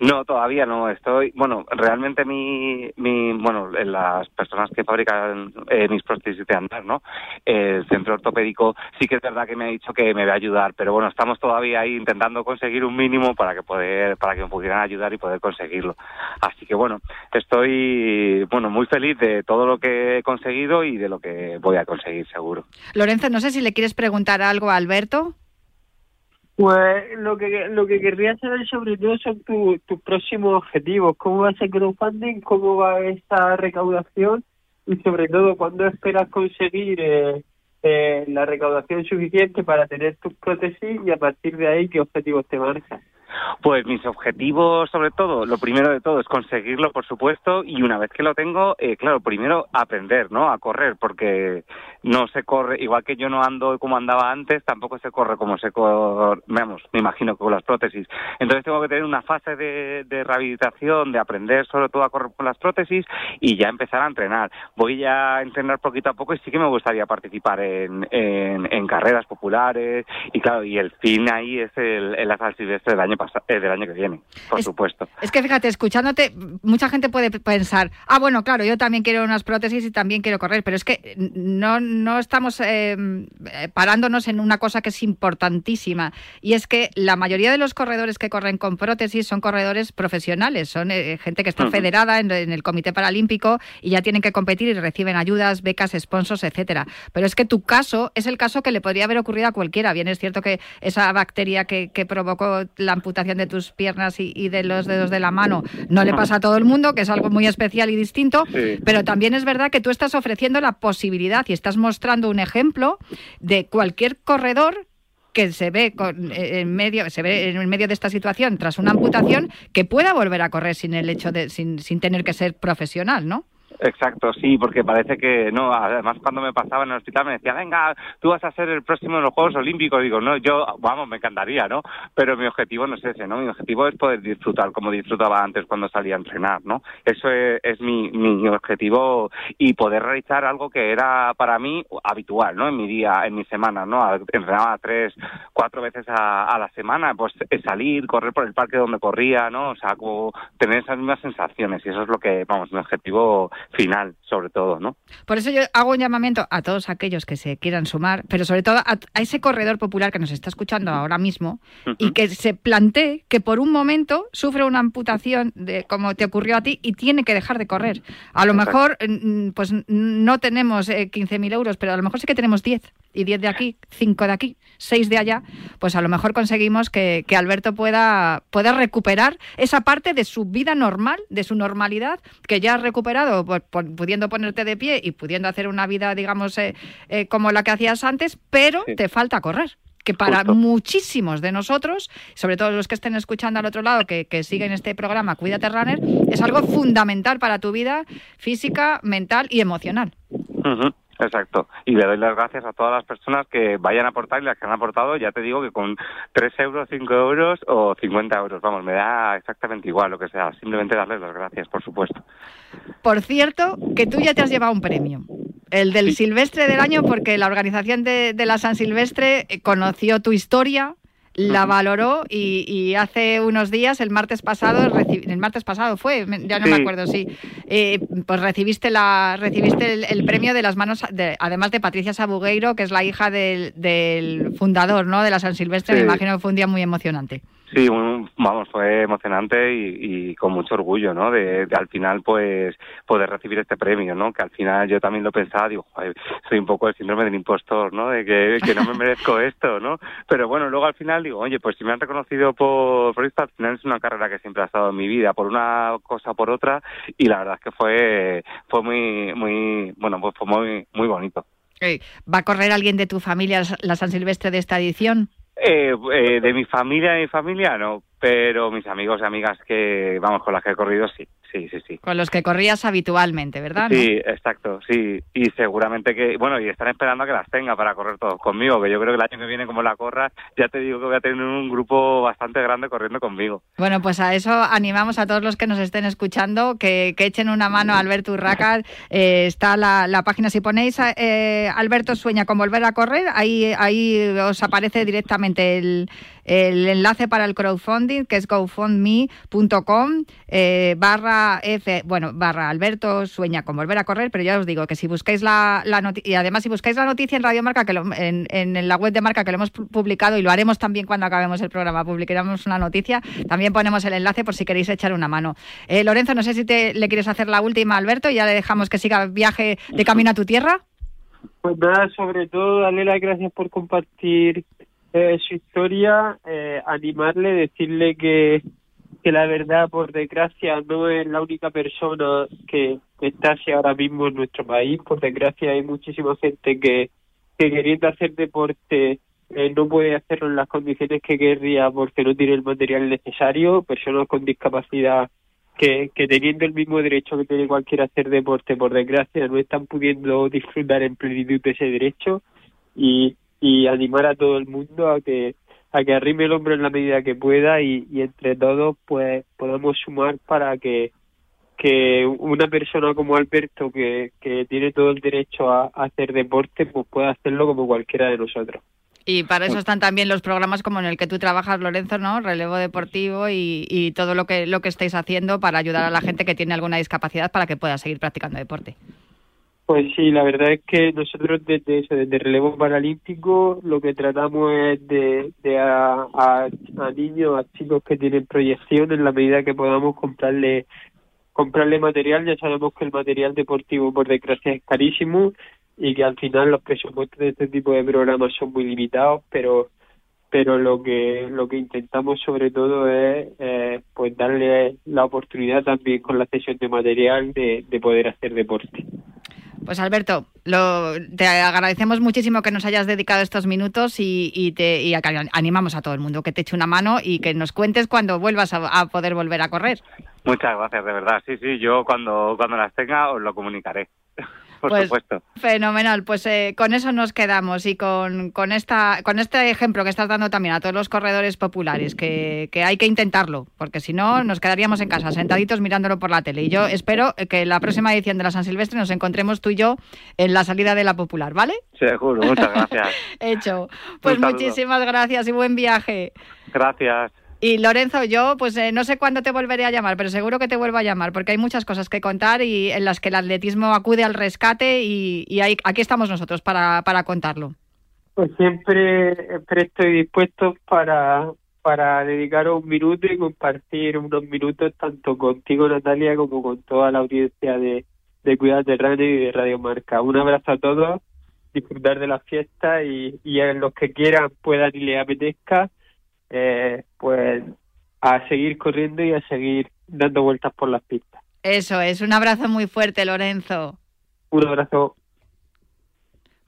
No, todavía no. Estoy, bueno, realmente mi, mi bueno, las personas que fabrican eh, mis prótesis de andar, ¿no? El centro ortopédico sí que es verdad que me ha dicho que me va a ayudar, pero bueno, estamos todavía ahí intentando conseguir un mínimo para que poder, para que me pudieran ayudar y poder conseguirlo. Así que bueno, estoy, bueno, muy feliz de todo lo que he conseguido y de lo que voy a conseguir seguro. Lorenzo, no sé si le quieres preguntar algo a Alberto. Pues lo que lo que querría saber sobre todo son tus próximos objetivos, cómo va a ser crowdfunding, cómo va esta recaudación y sobre todo cuándo esperas conseguir eh, eh, la recaudación suficiente para tener tus prótesis y a partir de ahí qué objetivos te marcas. Pues mis objetivos, sobre todo, lo primero de todo es conseguirlo, por supuesto, y una vez que lo tengo, eh, claro, primero aprender, ¿no? A correr, porque no se corre, igual que yo no ando como andaba antes, tampoco se corre como se corre, veamos, me imagino con las prótesis. Entonces tengo que tener una fase de, rehabilitación, de aprender sobre todo a correr con las prótesis y ya empezar a entrenar. Voy a entrenar poquito a poco y sí que me gustaría participar en, en, carreras populares y claro, y el fin ahí es el, el del año pasado eh, del año que viene, por supuesto. Es que fíjate, escuchándote, mucha gente puede pensar, ah, bueno, claro, yo también quiero unas prótesis y también quiero correr, pero es que no, no estamos eh, parándonos en una cosa que es importantísima, y es que la mayoría de los corredores que corren con prótesis son corredores profesionales, son eh, gente que está federada en, el Comité Paralímpico y ya tienen que competir y reciben ayudas, becas, sponsors, etcétera. Pero es que tu caso es el caso que le podría haber ocurrido a cualquiera. Bien, es cierto que esa bacteria que, que provocó la amputación de tus piernas y, de los dedos de la mano no le pasa a todo el mundo, que es algo muy especial y distinto, pero también es verdad que tú estás ofreciendo la posibilidad y estás mostrando un ejemplo de cualquier corredor que se ve con, eh, en medio se ve en medio de esta situación tras una amputación que pueda volver a correr sin el hecho de sin, sin tener que ser profesional, ¿no? Exacto, sí, porque parece que no. Además, cuando me pasaba en el hospital me decía, venga, tú vas a ser el próximo en los Juegos Olímpicos. Digo, no, yo, vamos, me encantaría, ¿no? Pero mi objetivo no es ese, ¿no? Mi objetivo es poder disfrutar como disfrutaba antes cuando salía a entrenar, ¿no? Eso es, mi, mi objetivo y poder realizar algo que era para mí habitual, ¿no? En mi día, en mi semana, ¿no? Entrenaba tres, cuatro veces a, la semana, pues salir, correr por el parque donde corría, ¿no? O sea, tener esas mismas sensaciones y eso es lo que, vamos, mi objetivo final, sobre todo, ¿no? Por eso yo hago un llamamiento a todos aquellos que se quieran sumar, pero sobre todo a, ese corredor popular que nos está escuchando ahora mismo y que se plantee que por un momento sufre una amputación de como te ocurrió a ti y tiene que dejar de correr. A lo mejor mm, pues no tenemos 15.000 eh, euros, pero a lo mejor sí que tenemos 10 y 10 de aquí, 5 de aquí, 6 de allá, pues a lo mejor conseguimos que, Alberto pueda, pueda recuperar esa parte de su vida normal, de su normalidad, que ya has recuperado pudiendo ponerte de pie y pudiendo hacer una vida, digamos, eh, eh, como la que hacías antes, pero te falta correr que para muchísimos de nosotros, sobre todo los que estén escuchando al otro lado, que, siguen este programa Cuídate Runner, es algo fundamental para tu vida física, mental y emocional. Exacto. Y le doy las gracias a todas las personas que vayan a aportar y las que han aportado. Ya te digo que con 3 euros, 5 euros o 50 euros, vamos, me da exactamente igual lo que sea. Simplemente darles las gracias, por supuesto. Por cierto, que tú ya te has llevado un premio. El del Silvestre del año, porque la organización de, de la San Silvestre conoció tu historia la valoró y, hace unos días, el martes pasado, el martes pasado fue, ya no me acuerdo, sí, eh, pues recibiste la recibiste el, premio de las manos, de, además de Patricia Sabugueiro, que es la hija del, del fundador ¿no? de la San Silvestre, me imagino que fue un día muy emocionante. Sí, vamos, fue emocionante y, con mucho orgullo, ¿no? De, al final, pues, poder recibir este premio, ¿no? Que al final yo también lo pensaba, digo, soy un poco el síndrome del impostor, ¿no? De que, no me merezco esto, ¿no? Pero bueno, luego al final digo, oye, pues si me han reconocido por, por al final es una carrera que siempre ha estado en mi vida, por una cosa por otra, y la verdad es que fue, fue muy, muy, bueno, pues fue muy, muy bonito. ¿Va a correr alguien de tu familia la San Silvestre de esta edición? Eh, eh, de mi familia, de mi familia no, pero mis amigos y amigas que, vamos, con las que he corrido, sí sí, sí, sí. Con los que corrías habitualmente, ¿verdad? Sí, exacto, sí. Y seguramente que, bueno, y están esperando a que las tenga para correr todos conmigo, que yo creo que el año que viene, como la corra, ya te digo que voy a tener un grupo bastante grande corriendo conmigo. Bueno, pues a eso animamos a todos los que nos estén escuchando que, echen una mano a Alberto Urraca. Eh, está la, la, página, si ponéis eh, Alberto Sueña con volver a correr, ahí, ahí os aparece directamente el, el enlace para el crowdfunding, que es gofundme.com eh, barra F, bueno, barra Alberto Sueña con volver a correr, pero ya os digo que si buscáis la, la noticia, y además si buscáis la noticia en Radio Marca, que en, en, la web de Marca que lo hemos publicado y lo haremos también cuando acabemos el programa, publicaremos una noticia, también ponemos el enlace por si queréis echar una mano. Eh, Lorenzo, no sé si te, le quieres hacer la última, Alberto, y ya le dejamos que siga viaje de camino a tu tierra. Pues nada, sobre todo, darle las gracias por compartir eh, su historia, eh, animarle, decirle que, que la verdad, por desgracia, no es la única persona que, está así ahora mismo en nuestro país. Por desgracia, hay muchísima gente que, que queriendo hacer deporte eh, no puede hacerlo en las condiciones que querría porque no tiene el material necesario. Personas con discapacidad que, que teniendo el mismo derecho que tiene cualquiera hacer deporte, por desgracia, no están pudiendo disfrutar en plenitud de ese derecho. Y, y animar a todo el mundo a que a que arrime el hombro en la medida que pueda y, entre todos pues podamos sumar para que que una persona como Alberto que, que tiene todo el derecho a, hacer deporte pues pueda hacerlo como cualquiera de nosotros. Y para eso están también los programas como en el que tú trabajas, Lorenzo, ¿no? Relevo deportivo y, y todo lo que lo que estáis haciendo para ayudar a la gente que tiene alguna discapacidad para que pueda seguir practicando deporte. Pues sí, la verdad es que nosotros desde eso, desde relevo paralímpico, lo que tratamos es de, de a, a, niños, a chicos que tienen proyección, en la medida que podamos comprarle comprarle material. Ya sabemos que el material deportivo, por desgracia, es carísimo y que al final los presupuestos de este tipo de programas son muy limitados, pero pero lo que lo que intentamos sobre todo es eh, pues darle la oportunidad también con la cesión de material de, de poder hacer deporte. Pues Alberto, te agradecemos muchísimo que nos hayas dedicado estos minutos y, te animamos a todo el mundo que te eche una mano y que nos cuentes cuando vuelvas a poder volver a correr. Muchas gracias, de verdad. Sí, sí, yo cuando, cuando las tenga os lo comunicaré por pues, supuesto. Fenomenal, pues eh, con eso nos quedamos y con, con, esta, con este ejemplo que estás dando también a todos los corredores populares, que, que hay que intentarlo, porque si no nos quedaríamos en casa sentaditos mirándolo por la tele. Y yo espero que la próxima edición de la San Silvestre nos encontremos tú y yo en la salida de la popular, ¿vale? Seguro, muchas gracias. Hecho. Pues muchísimas gracias y buen viaje. Gracias. Y Lorenzo, yo pues eh, no sé cuándo te volveré a llamar, pero seguro que te vuelvo a llamar porque hay muchas cosas que contar y en las que el atletismo acude al rescate y, y aquí estamos nosotros para, para contarlo. Pues siempre, estoy dispuesto para, para dedicar un minuto y compartir unos minutos tanto contigo, Natalia, como con toda la audiencia de, de de Radio y de Radio Marca. Un abrazo a todos, disfrutar de la fiesta y, y a los que quieran, puedan y les apetezca, eh, pues a seguir corriendo y a seguir dando vueltas por las pistas. Eso es, un abrazo muy fuerte, Lorenzo. Un abrazo.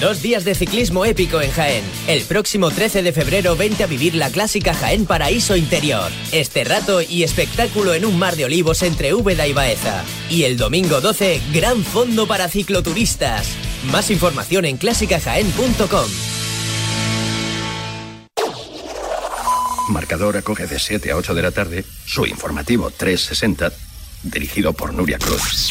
Dos días de ciclismo épico en Jaén. El próximo 13 de febrero vente a vivir la clásica Jaén Paraíso Interior. Este rato y espectáculo en un mar de olivos entre Úbeda y Baeza. Y el domingo 12, gran fondo para cicloturistas. Más información en clásicajaén.com. Marcador acoge de 7 a 8 de la tarde su informativo 360, dirigido por Nuria Cruz.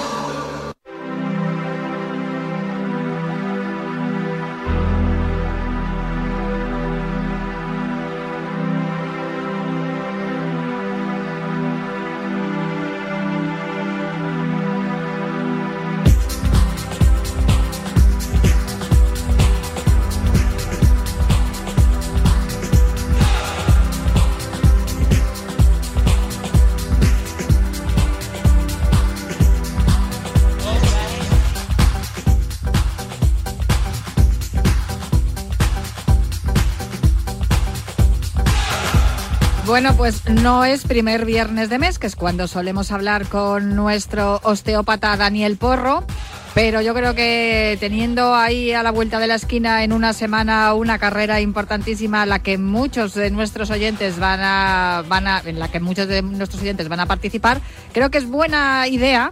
Bueno, pues no es primer viernes de mes, que es cuando solemos hablar con nuestro osteópata Daniel Porro. Pero yo creo que teniendo ahí a la vuelta de la esquina en una semana una carrera importantísima, la que muchos de nuestros oyentes van a, van a, en la que muchos de nuestros oyentes van a participar, creo que es buena idea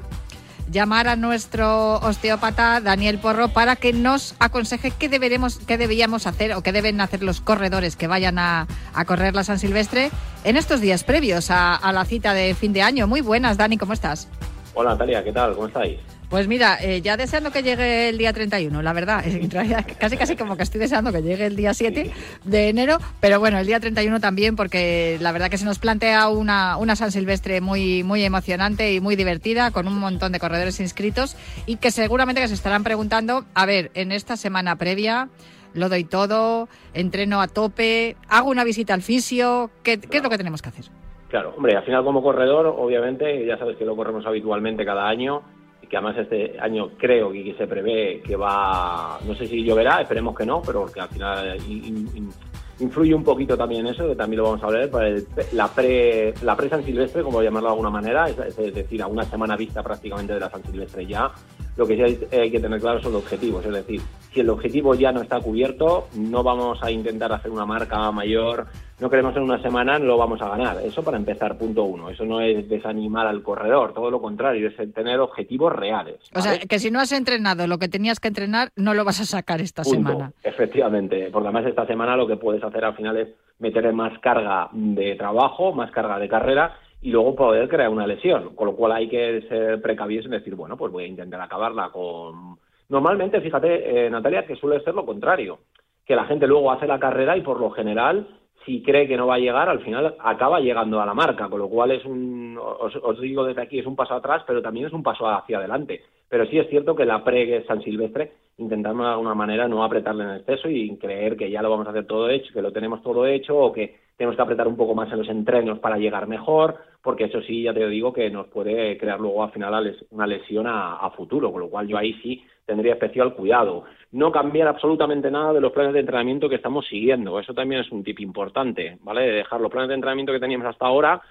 llamar a nuestro osteópata Daniel Porro para que nos aconseje qué deberemos, qué deberíamos hacer o qué deben hacer los corredores que vayan a, correr la San Silvestre en estos días previos a, a la cita de fin de año. Muy buenas, Dani, ¿cómo estás? Hola Natalia, ¿qué tal? ¿Cómo estáis? Pues mira, eh, ya deseando que llegue el día 31, la verdad, casi casi como que estoy deseando que llegue el día 7 de enero, pero bueno, el día 31 también porque la verdad que se nos plantea una, una San Silvestre muy, muy emocionante y muy divertida, con un montón de corredores inscritos y que seguramente que se estarán preguntando, a ver, en esta semana previa lo doy todo, entreno a tope, hago una visita al fisio, ¿qué, ¿qué es lo que tenemos que hacer? Claro, hombre, al final como corredor, obviamente, ya sabes que lo corremos habitualmente cada año, que además este año creo que se prevé que va, no sé si lloverá, esperemos que no, pero que al final influye un poquito también eso, que también lo vamos a ver, para la pre la pre San Silvestre, como llamarlo de alguna manera, es, decir, a una semana vista prácticamente de la San Silvestre ya, lo que sí hay, que tener claro son los objetivos, es decir, si el objetivo ya no está cubierto, no vamos a intentar hacer una marca mayor, no queremos en una semana, no lo vamos a ganar. Eso para empezar, punto uno. Eso no es desanimar al corredor, todo lo contrario, es tener objetivos reales. O sea, que si no has entrenado lo que tenías que entrenar, no lo vas a sacar esta semana. Efectivamente, porque además esta semana lo que puedes hacer al final es meter más carga de trabajo, más carga de carrera y luego poder crear una lesión, con lo cual hay que ser precavidos en decir, bueno, pues voy a intentar acabarla con... Normalmente, fíjate, eh, Natalia, que suele ser lo contrario, que la gente luego hace la carrera y por lo general si cree que no va a llegar, al final acaba llegando a la marca, con lo cual es un, os, os digo desde aquí, es un paso atrás, pero también es un paso hacia adelante. Pero sí es cierto que la pre San Silvestre intentamos de alguna manera no apretarle en exceso y creer que ya lo vamos a hacer todo hecho, que lo tenemos todo hecho o que tenemos que apretar un poco más en los entrenos para llegar mejor, porque eso sí, ya te digo que nos puede crear luego al final una lesión a, futuro, con lo cual yo ahí sí tendría especial cuidado. No cambiar absolutamente nada de los planes de entrenamiento que estamos siguiendo, eso también es un tip importante, ¿vale? De dejar los planes de entrenamiento que teníamos hasta ahora,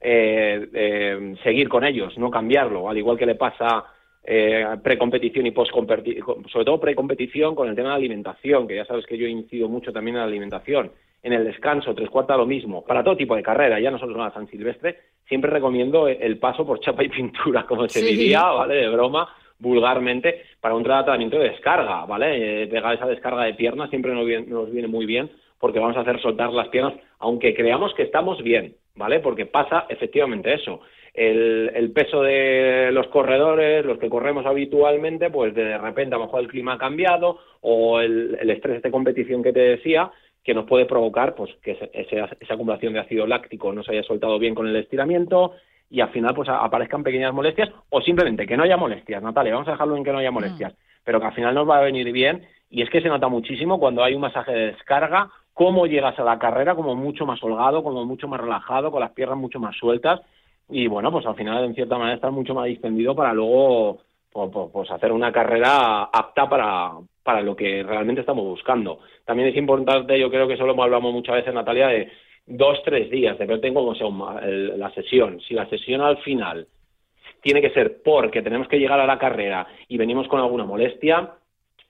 eh, eh, seguir con ellos, no cambiarlo, al igual que le pasa eh, precompetición y postcompetición, sobre todo precompetición con el tema de la alimentación, que ya sabes que yo incido mucho también en la alimentación. En el descanso, tres cuartas lo mismo, para todo tipo de carrera, ya no solo la San Silvestre, siempre recomiendo el paso por chapa y pintura, como se diría, ¿vale? De broma, vulgarmente, para un tratamiento de descarga, ¿vale? Eh, pegar esa descarga de piernas siempre nos viene, nos viene muy bien porque vamos a hacer soltar las piernas, aunque creamos que estamos bien, ¿vale? Porque pasa efectivamente eso el, peso de los corredores, los que corremos habitualmente, pues de repente a lo mejor el clima ha cambiado o el, estrés de competición que te decía, que nos puede provocar pues que esa, acumulación de ácido láctico no se haya soltado bien con el estiramiento y al final pues aparezcan pequeñas molestias o simplemente que no haya molestias, Natalia, vamos a dejarlo en que no haya molestias, pero que al final nos va a venir bien y es que se nota muchísimo cuando hay un masaje de descarga cómo llegas a la carrera como mucho más holgado, como mucho más relajado, con las piernas mucho más sueltas y bueno, pues al final en cierta manera está mucho más distendido para luego pues, pues, hacer una carrera apta para, para lo que realmente estamos buscando. También es importante, yo creo que eso lo hablamos muchas veces, Natalia, de dos, tres días, depende cómo sea la sesión. Si la sesión al final tiene que ser porque tenemos que llegar a la carrera y venimos con alguna molestia,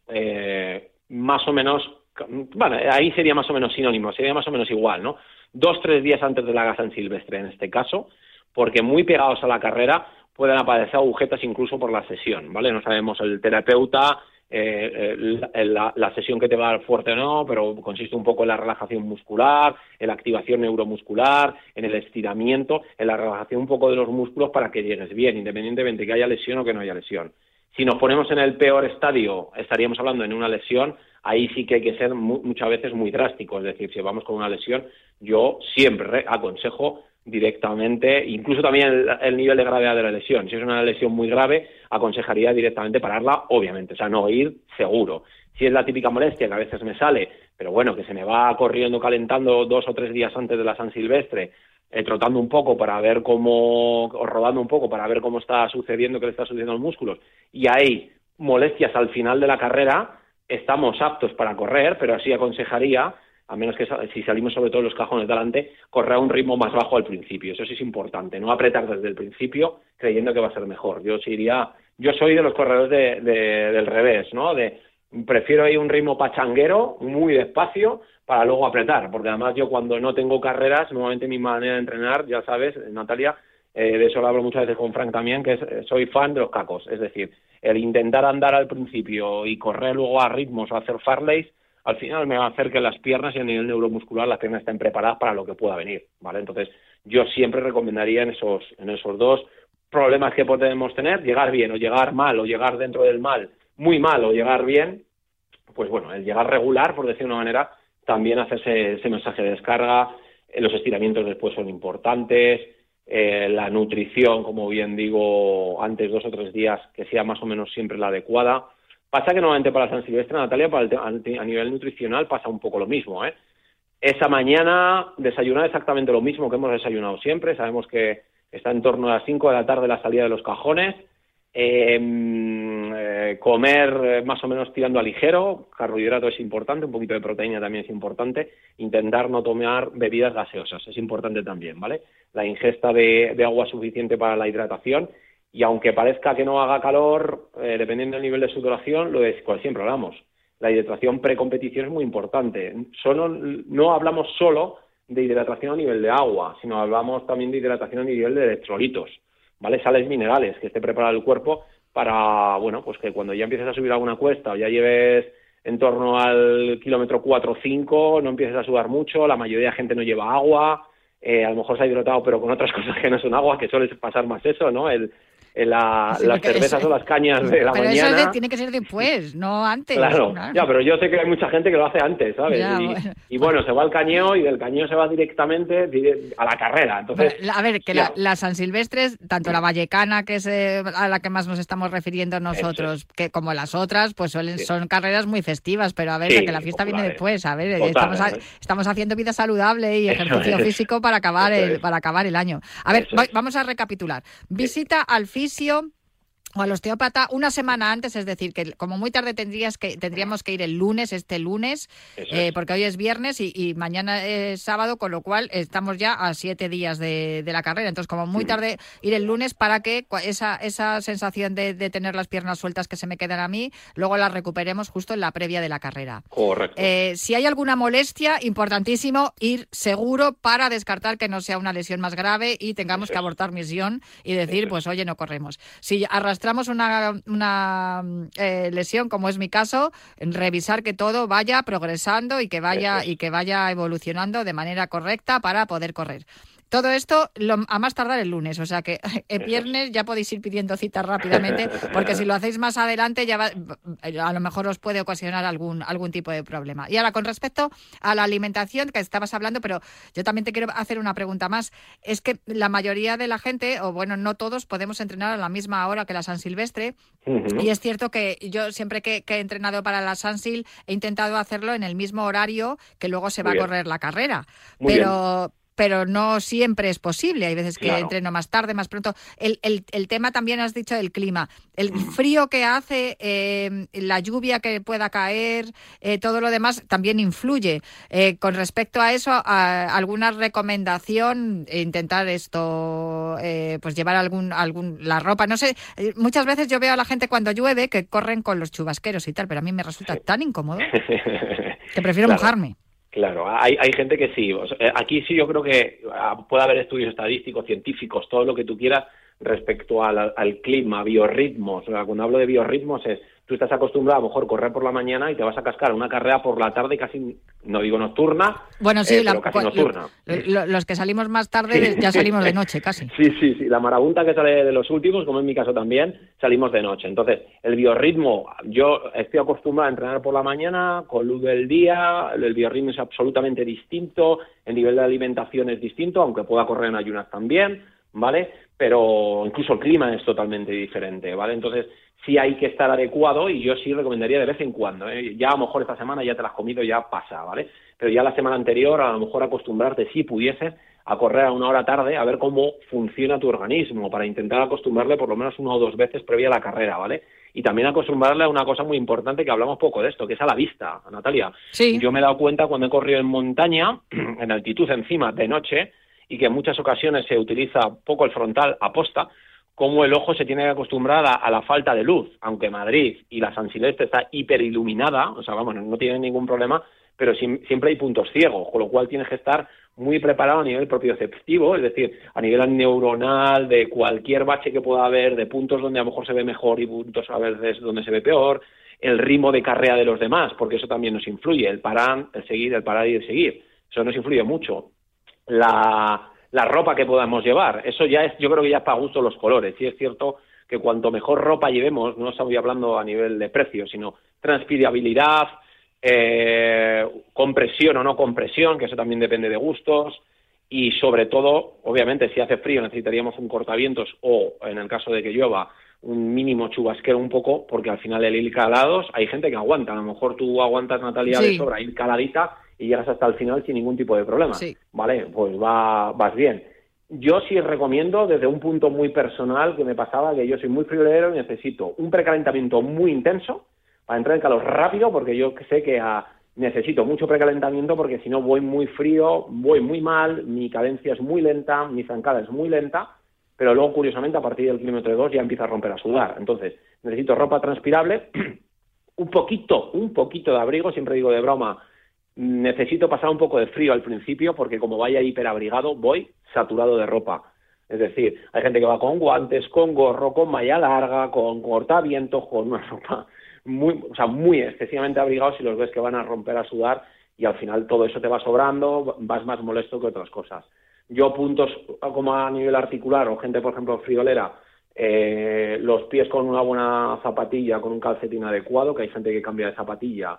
eh, más o menos, bueno, ahí sería más o menos sinónimo, sería más o menos igual, ¿no? Dos, tres días antes de la en Silvestre, en este caso, porque muy pegados a la carrera pueden aparecer agujetas incluso por la sesión, ¿vale? No sabemos el terapeuta, eh, la, sesión que te va a dar fuerte o no, pero consiste un poco en la relajación muscular, en la activación neuromuscular, en el estiramiento, en la relajación un poco de los músculos para que llegues bien, independientemente de que haya lesión o que no haya lesión. Si nos ponemos en el peor estadio, estaríamos hablando en una lesión, ahí sí que hay que ser muchas veces muy drástico, es decir, si vamos con una lesión, yo siempre aconsejo directamente, incluso también el, nivel de gravedad de la lesión. Si es una lesión muy grave, aconsejaría directamente pararla, obviamente, o sea, no ir seguro. Si es la típica molestia que a veces me sale, pero bueno, que se me va corriendo, calentando dos o tres días antes de la San Silvestre, eh, trotando un poco para ver cómo, o rodando un poco para ver cómo está sucediendo, qué le está sucediendo a los músculos, y hay molestias al final de la carrera, estamos aptos para correr, pero así aconsejaría a menos que si salimos sobre todo los cajones delante, correr a un ritmo más bajo al principio. Eso sí es importante, no apretar desde el principio creyendo que va a ser mejor. Yo iría, yo soy de los corredores de, del revés, ¿no? De prefiero ir un ritmo pachanguero, muy despacio, para luego apretar, porque además yo cuando no tengo carreras, normalmente mi manera de entrenar, ya sabes, Natalia, eh, de eso lo hablo muchas veces con Frank también, que es, soy fan de los cacos, es decir, el intentar andar al principio y correr luego a ritmos o hacer farleys, al final me va a hacer que las piernas y a nivel neuromuscular las piernas estén preparadas para lo que pueda venir, ¿vale? Entonces, yo siempre recomendaría en esos, en esos dos problemas que podemos tener, llegar bien o llegar mal o llegar dentro del mal, muy mal o llegar bien, pues bueno, el llegar regular, por decir de una manera, también hacerse ese mensaje de descarga, eh, los estiramientos después son importantes, eh, la nutrición, como bien digo, antes dos o tres días, que sea más o menos siempre la adecuada, Pasa que normalmente para San Silvestre, Natalia, para a nivel nutricional pasa un poco lo mismo. ¿eh? Esa mañana desayunar exactamente lo mismo que hemos desayunado siempre. Sabemos que está en torno a las 5 de la tarde la salida de los cajones. Em, eh, comer eh, más o menos tirando a ligero, carbohidrato es importante, un poquito de proteína también es importante, intentar no tomar bebidas gaseosas, es importante también, ¿vale? La ingesta de agua suficiente para la hidratación y aunque parezca que no haga calor, eh, dependiendo del nivel de sudoración, lo es cual siempre hablamos. La hidratación precompetición es muy importante. Solo, no hablamos solo de hidratación a nivel de agua, sino hablamos también de hidratación a nivel de electrolitos, ¿vale? Sales minerales que esté preparado el cuerpo para, bueno, pues que cuando ya empieces a subir alguna cuesta o ya lleves en torno al kilómetro 4 o 5, no empieces a sudar mucho, la mayoría de gente no lleva agua, eh, a lo mejor se ha hidratado pero con otras cosas que no son agua, que suele pasar más eso, ¿no? El, la, Sí, las cervezas eso- o las cañas de la pero mañana. eso es de- tiene que ser después, no antes. Claro, ya, pero yo sé que hay mucha gente que lo hace antes, ¿sabes? Ya, y, bueno. y bueno, se va al cañeo y del cañeo se va directamente dire- a la carrera. Entonces, a ver, que la, la San Silvestres, tanto la Vallecana, que es eh, a la que más nos estamos refiriendo nosotros, que como las otras, pues suelen, Sí. son carreras muy festivas, pero a ver, Sí, que la fiesta viene después, a ver, Total, estamos, ha- ¿eh? estamos haciendo vida saludable y Eso ejercicio es. físico para acabar, Eso el, es. para acabar el año. A ver, Eso va- vamos a recapitular. Visita al fisio o al osteópata una semana antes, es decir, que como muy tarde tendrías que tendríamos que ir el lunes, este lunes, eh, porque hoy es viernes y, y mañana es sábado, con lo cual estamos ya a siete días de, de la carrera. Entonces, como muy tarde ir el lunes para que esa, esa sensación de, de tener las piernas sueltas que se me quedan a mí, luego las recuperemos justo en la previa de la carrera. correcto. Eh, si hay alguna molestia, importantísimo ir seguro para descartar que no sea una lesión más grave y tengamos que abortar misión y decir, pues oye, no corremos. Si arrastramos una, una eh, lesión, como es mi caso, revisar que todo vaya progresando y que vaya, y que vaya evolucionando de manera correcta para poder correr. Todo esto lo- a más tardar el lunes, o sea que el viernes ya podéis ir pidiendo citas rápidamente, porque si lo hacéis más adelante ya va- a lo mejor os puede ocasionar algún, algún tipo de problema. Y ahora con respecto a la alimentación que estabas hablando, pero yo también te quiero hacer una pregunta más. Es que la mayoría de la gente, o bueno, no todos, podemos entrenar a la misma hora que la San Silvestre. Y es cierto que yo siempre que, que he entrenado para la Sansil he intentado hacerlo en el mismo horario que luego se va a correr la carrera. Muy pero pero no siempre es posible. Hay veces que Claro. entreno más tarde, más pronto. El, el, el tema también has dicho del clima. El frío que hace, eh, la lluvia que pueda caer, eh, todo lo demás también influye. Eh, con respecto a eso, a- ¿alguna recomendación? Intentar esto, eh, pues llevar algún, algún, la ropa. No sé, muchas veces yo veo a la gente cuando llueve que corren con los chubasqueros y tal, pero a mí me resulta tan incómodo que prefiero Claro. mojarme. Claro, hay, hay gente que sí. O sea, aquí sí yo creo que ah, puede haber estudios estadísticos, científicos, todo lo que tú quieras respecto al, al clima, biorritmos. O sea, cuando hablo de biorritmos es, tú estás acostumbrado a lo mejor correr por la mañana y te vas a cascar una carrera por la tarde casi, no digo nocturna, Bueno, sí, eh, la- pero casi nocturna. lo- lo- los que salimos más tarde ya salimos de noche casi. Sí, sí, sí. La marabunta que sale de los últimos, como en mi caso también, salimos de noche. Entonces, el biorritmo, yo estoy acostumbrado a entrenar por la mañana, con luz del día, el biorritmo es absolutamente distinto, el nivel de alimentación es distinto, aunque pueda correr en ayunas también, ¿vale? Pero incluso el clima es totalmente diferente, ¿vale? Entonces, sí hay que estar adecuado y yo sí recomendaría de vez en cuando. ¿eh? Ya a lo mejor esta semana ya te la has comido, ya pasa, ¿vale? Pero ya la semana anterior a lo mejor acostumbrarte, si pudieses, a correr a una hora tarde a ver cómo funciona tu organismo para intentar acostumbrarle por lo menos una o dos veces previa a la carrera, ¿vale? Y también acostumbrarle a una cosa muy importante que hablamos poco de esto, que es a la vista, Natalia. Sí. Yo me he dado cuenta cuando he corrido en montaña, en altitud encima, de noche, y que en muchas ocasiones se utiliza poco el frontal aposta, cómo el ojo se tiene que acostumbrar a, la falta de luz, aunque Madrid y la San Silvestre está hiperiluminada, o sea, vamos, no tiene ningún problema, pero sim- siempre hay puntos ciegos, con lo cual tienes que estar muy preparado a nivel propioceptivo, es decir, a nivel neuronal, de cualquier bache que pueda haber, de puntos donde a lo mejor se ve mejor y puntos a veces donde se ve peor, el ritmo de carrera de los demás, porque eso también nos influye, el parar, el seguir, el parar y el seguir, eso nos influye mucho. La, la ropa que podamos llevar. Eso ya es, yo creo que ya es para gusto los colores. Sí es cierto que cuanto mejor ropa llevemos, no estoy hablando a nivel de precio, sino transpirabilidad, eh, compresión o no compresión, que eso también depende de gustos. Y sobre todo, obviamente, si hace frío necesitaríamos un cortavientos o, en el caso de que llueva, un mínimo chubasquero un poco, porque al final el ir calados, hay gente que aguanta. A lo mejor tú aguantas, Natalia, de sobra, ir caladita y llegas hasta el final sin ningún tipo de problema. Sí. Vale, pues va, vas bien. Yo sí recomiendo, desde un punto muy personal que me pasaba, que yo soy muy friolero y necesito un precalentamiento muy intenso para entrar en calor rápido, porque yo sé que ah, necesito mucho precalentamiento, porque si no voy muy frío, voy muy mal, mi cadencia es muy lenta, mi zancada es muy lenta, pero luego, curiosamente, a partir del kilómetro 2 ya empieza a romper a sudar. Entonces, necesito ropa transpirable, un poquito, un poquito de abrigo, siempre digo de broma, necesito pasar un poco de frío al principio porque como vaya hiperabrigado voy saturado de ropa. Es decir, hay gente que va con guantes, con gorro, con malla larga, con cortavientos, con una ropa muy, o sea, muy excesivamente abrigados y los ves que van a romper a sudar y al final todo eso te va sobrando, vas más molesto que otras cosas. Yo puntos como a nivel articular o gente, por ejemplo, friolera, eh, los pies con una buena zapatilla, con un calcetín adecuado, que hay gente que cambia de zapatilla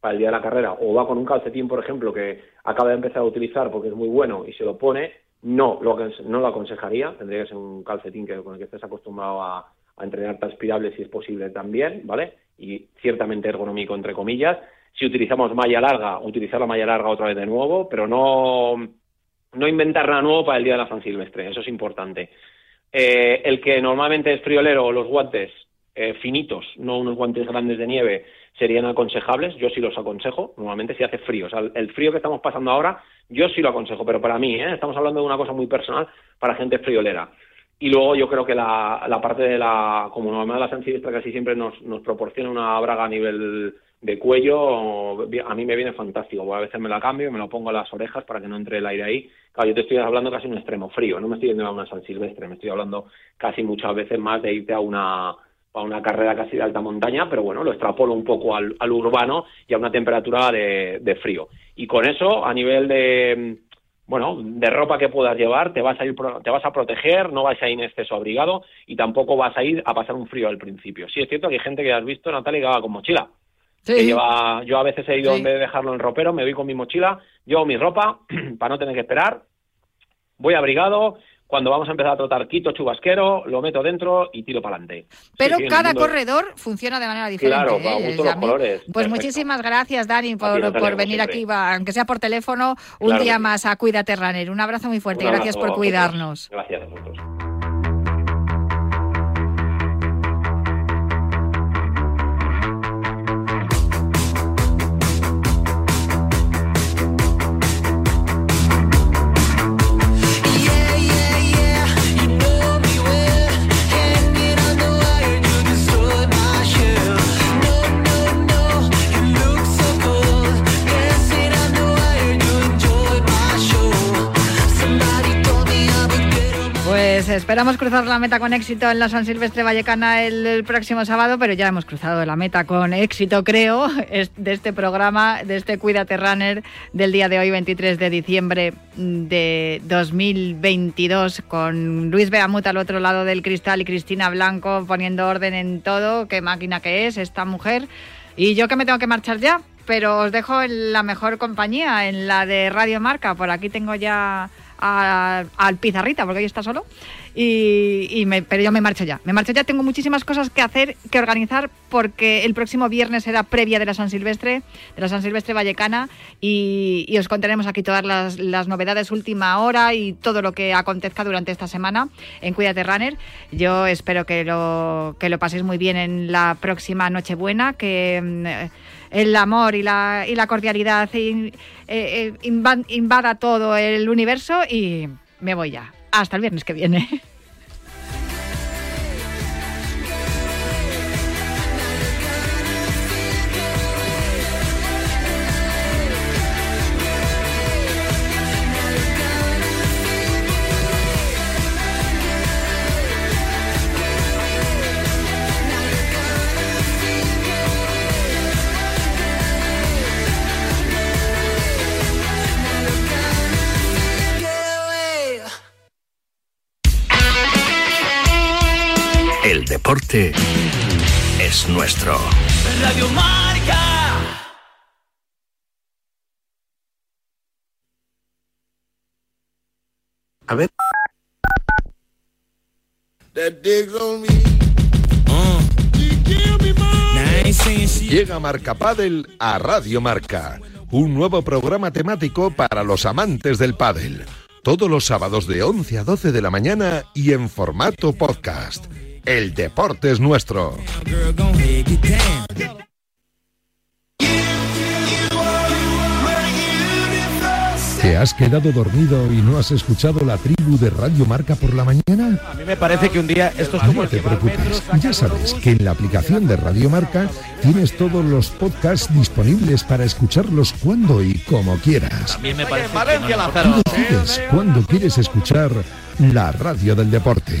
para el día de la carrera, o va con un calcetín, por ejemplo, que acaba de empezar a utilizar porque es muy bueno y se lo pone, no lo, no lo aconsejaría, tendría que ser un calcetín que, con el que estés acostumbrado a, a entrenar transpirable si es posible también, ¿vale? Y ciertamente ergonómico, entre comillas. Si utilizamos malla larga, utilizar la malla larga otra vez de nuevo, pero no, no inventar nada nuevo para el día de la San Silvestre, eso es importante. Eh, el que normalmente es friolero, los guantes eh, finitos, no unos guantes grandes de nieve, serían aconsejables. Yo sí los aconsejo, normalmente si hace frío. O sea, el frío que estamos pasando ahora, yo sí lo aconsejo, pero para mí, ¿eh? estamos hablando de una cosa muy personal para gente friolera. Y luego yo creo que la, parte de la, como normalmente la San Silvestre casi siempre nos, nos proporciona una braga a nivel de cuello, a mí me viene fantástico. A veces me la cambio y me lo pongo a las orejas para que no entre el aire ahí. Claro, yo te estoy hablando casi un extremo frío, no me estoy yendo a una San Silvestre, me estoy hablando casi muchas veces más de irte a una, a una carrera casi de alta montaña, pero bueno, lo extrapolo un poco al, al urbano y a una temperatura de, de frío. Y con eso, a nivel de bueno, de ropa que puedas llevar, te vas a ir, te vas a proteger, no vas a ir en exceso abrigado y tampoco vas a ir a pasar un frío al principio. Sí, es cierto que hay gente que has visto, Natalia, que va con mochila. Que lleva, yo a veces he ido, en vez de dejarlo en ropero, me voy con mi mochila, llevo mi ropa para no tener que esperar, voy abrigado, cuando vamos a empezar a trotar quito chubasquero, lo meto dentro y tiro para adelante. Pero cada corredor funciona de manera diferente. Claro, para ¿eh? los colores. Pues muchísimas gracias, Dani, por, por venir aquí, aunque sea por teléfono, un día más a Cuídate Runner. Un abrazo muy fuerte y gracias por cuidarnos. Gracias a vosotros. Esperamos cruzar la meta con éxito en la San Silvestre Vallecana el, próximo sábado, pero ya hemos cruzado la meta con éxito, creo, de este programa, de este Cuídate Runner del día de hoy, 23 de diciembre de 2022, con Luis Beamut al otro lado del cristal y Cristina Blanco poniendo orden en todo. Qué máquina que es esta mujer. Y yo que me tengo que marchar ya, pero os dejo en la mejor compañía, en la de Radio Marca. Por aquí tengo ya al Pizarrita, porque hoy está solo. Y, me, pero yo me marcho ya. Me marcho ya, tengo muchísimas cosas que hacer, que organizar, porque el próximo viernes será previa de la San Silvestre, de la San Silvestre Vallecana, y, os contaremos aquí todas las, novedades última hora y todo lo que acontezca durante esta semana en Cuídate Runner. Yo espero que lo, que lo paséis muy bien en la próxima Nochebuena, que mm, el amor y la, y la cordialidad eh, eh, invada todo el universo y me voy ya. Hasta el viernes que viene. Deporte es nuestro. Radio Marca. A ver. Llega Marca Padel a Radio Marca, un nuevo programa temático para los amantes del pádel. Todos los sábados de 11 a 12 de la mañana y en formato podcast. El deporte es nuestro. ¿Te has quedado dormido y no has escuchado la tribu de Radio Marca por la mañana? A mí me parece que un día esto es como No te preocupes, ya sabes que en la aplicación de Radio Marca tienes todos los podcasts disponibles para escucharlos cuando y como quieras. También me parece que no decides cuándo quieres escuchar la radio del deporte.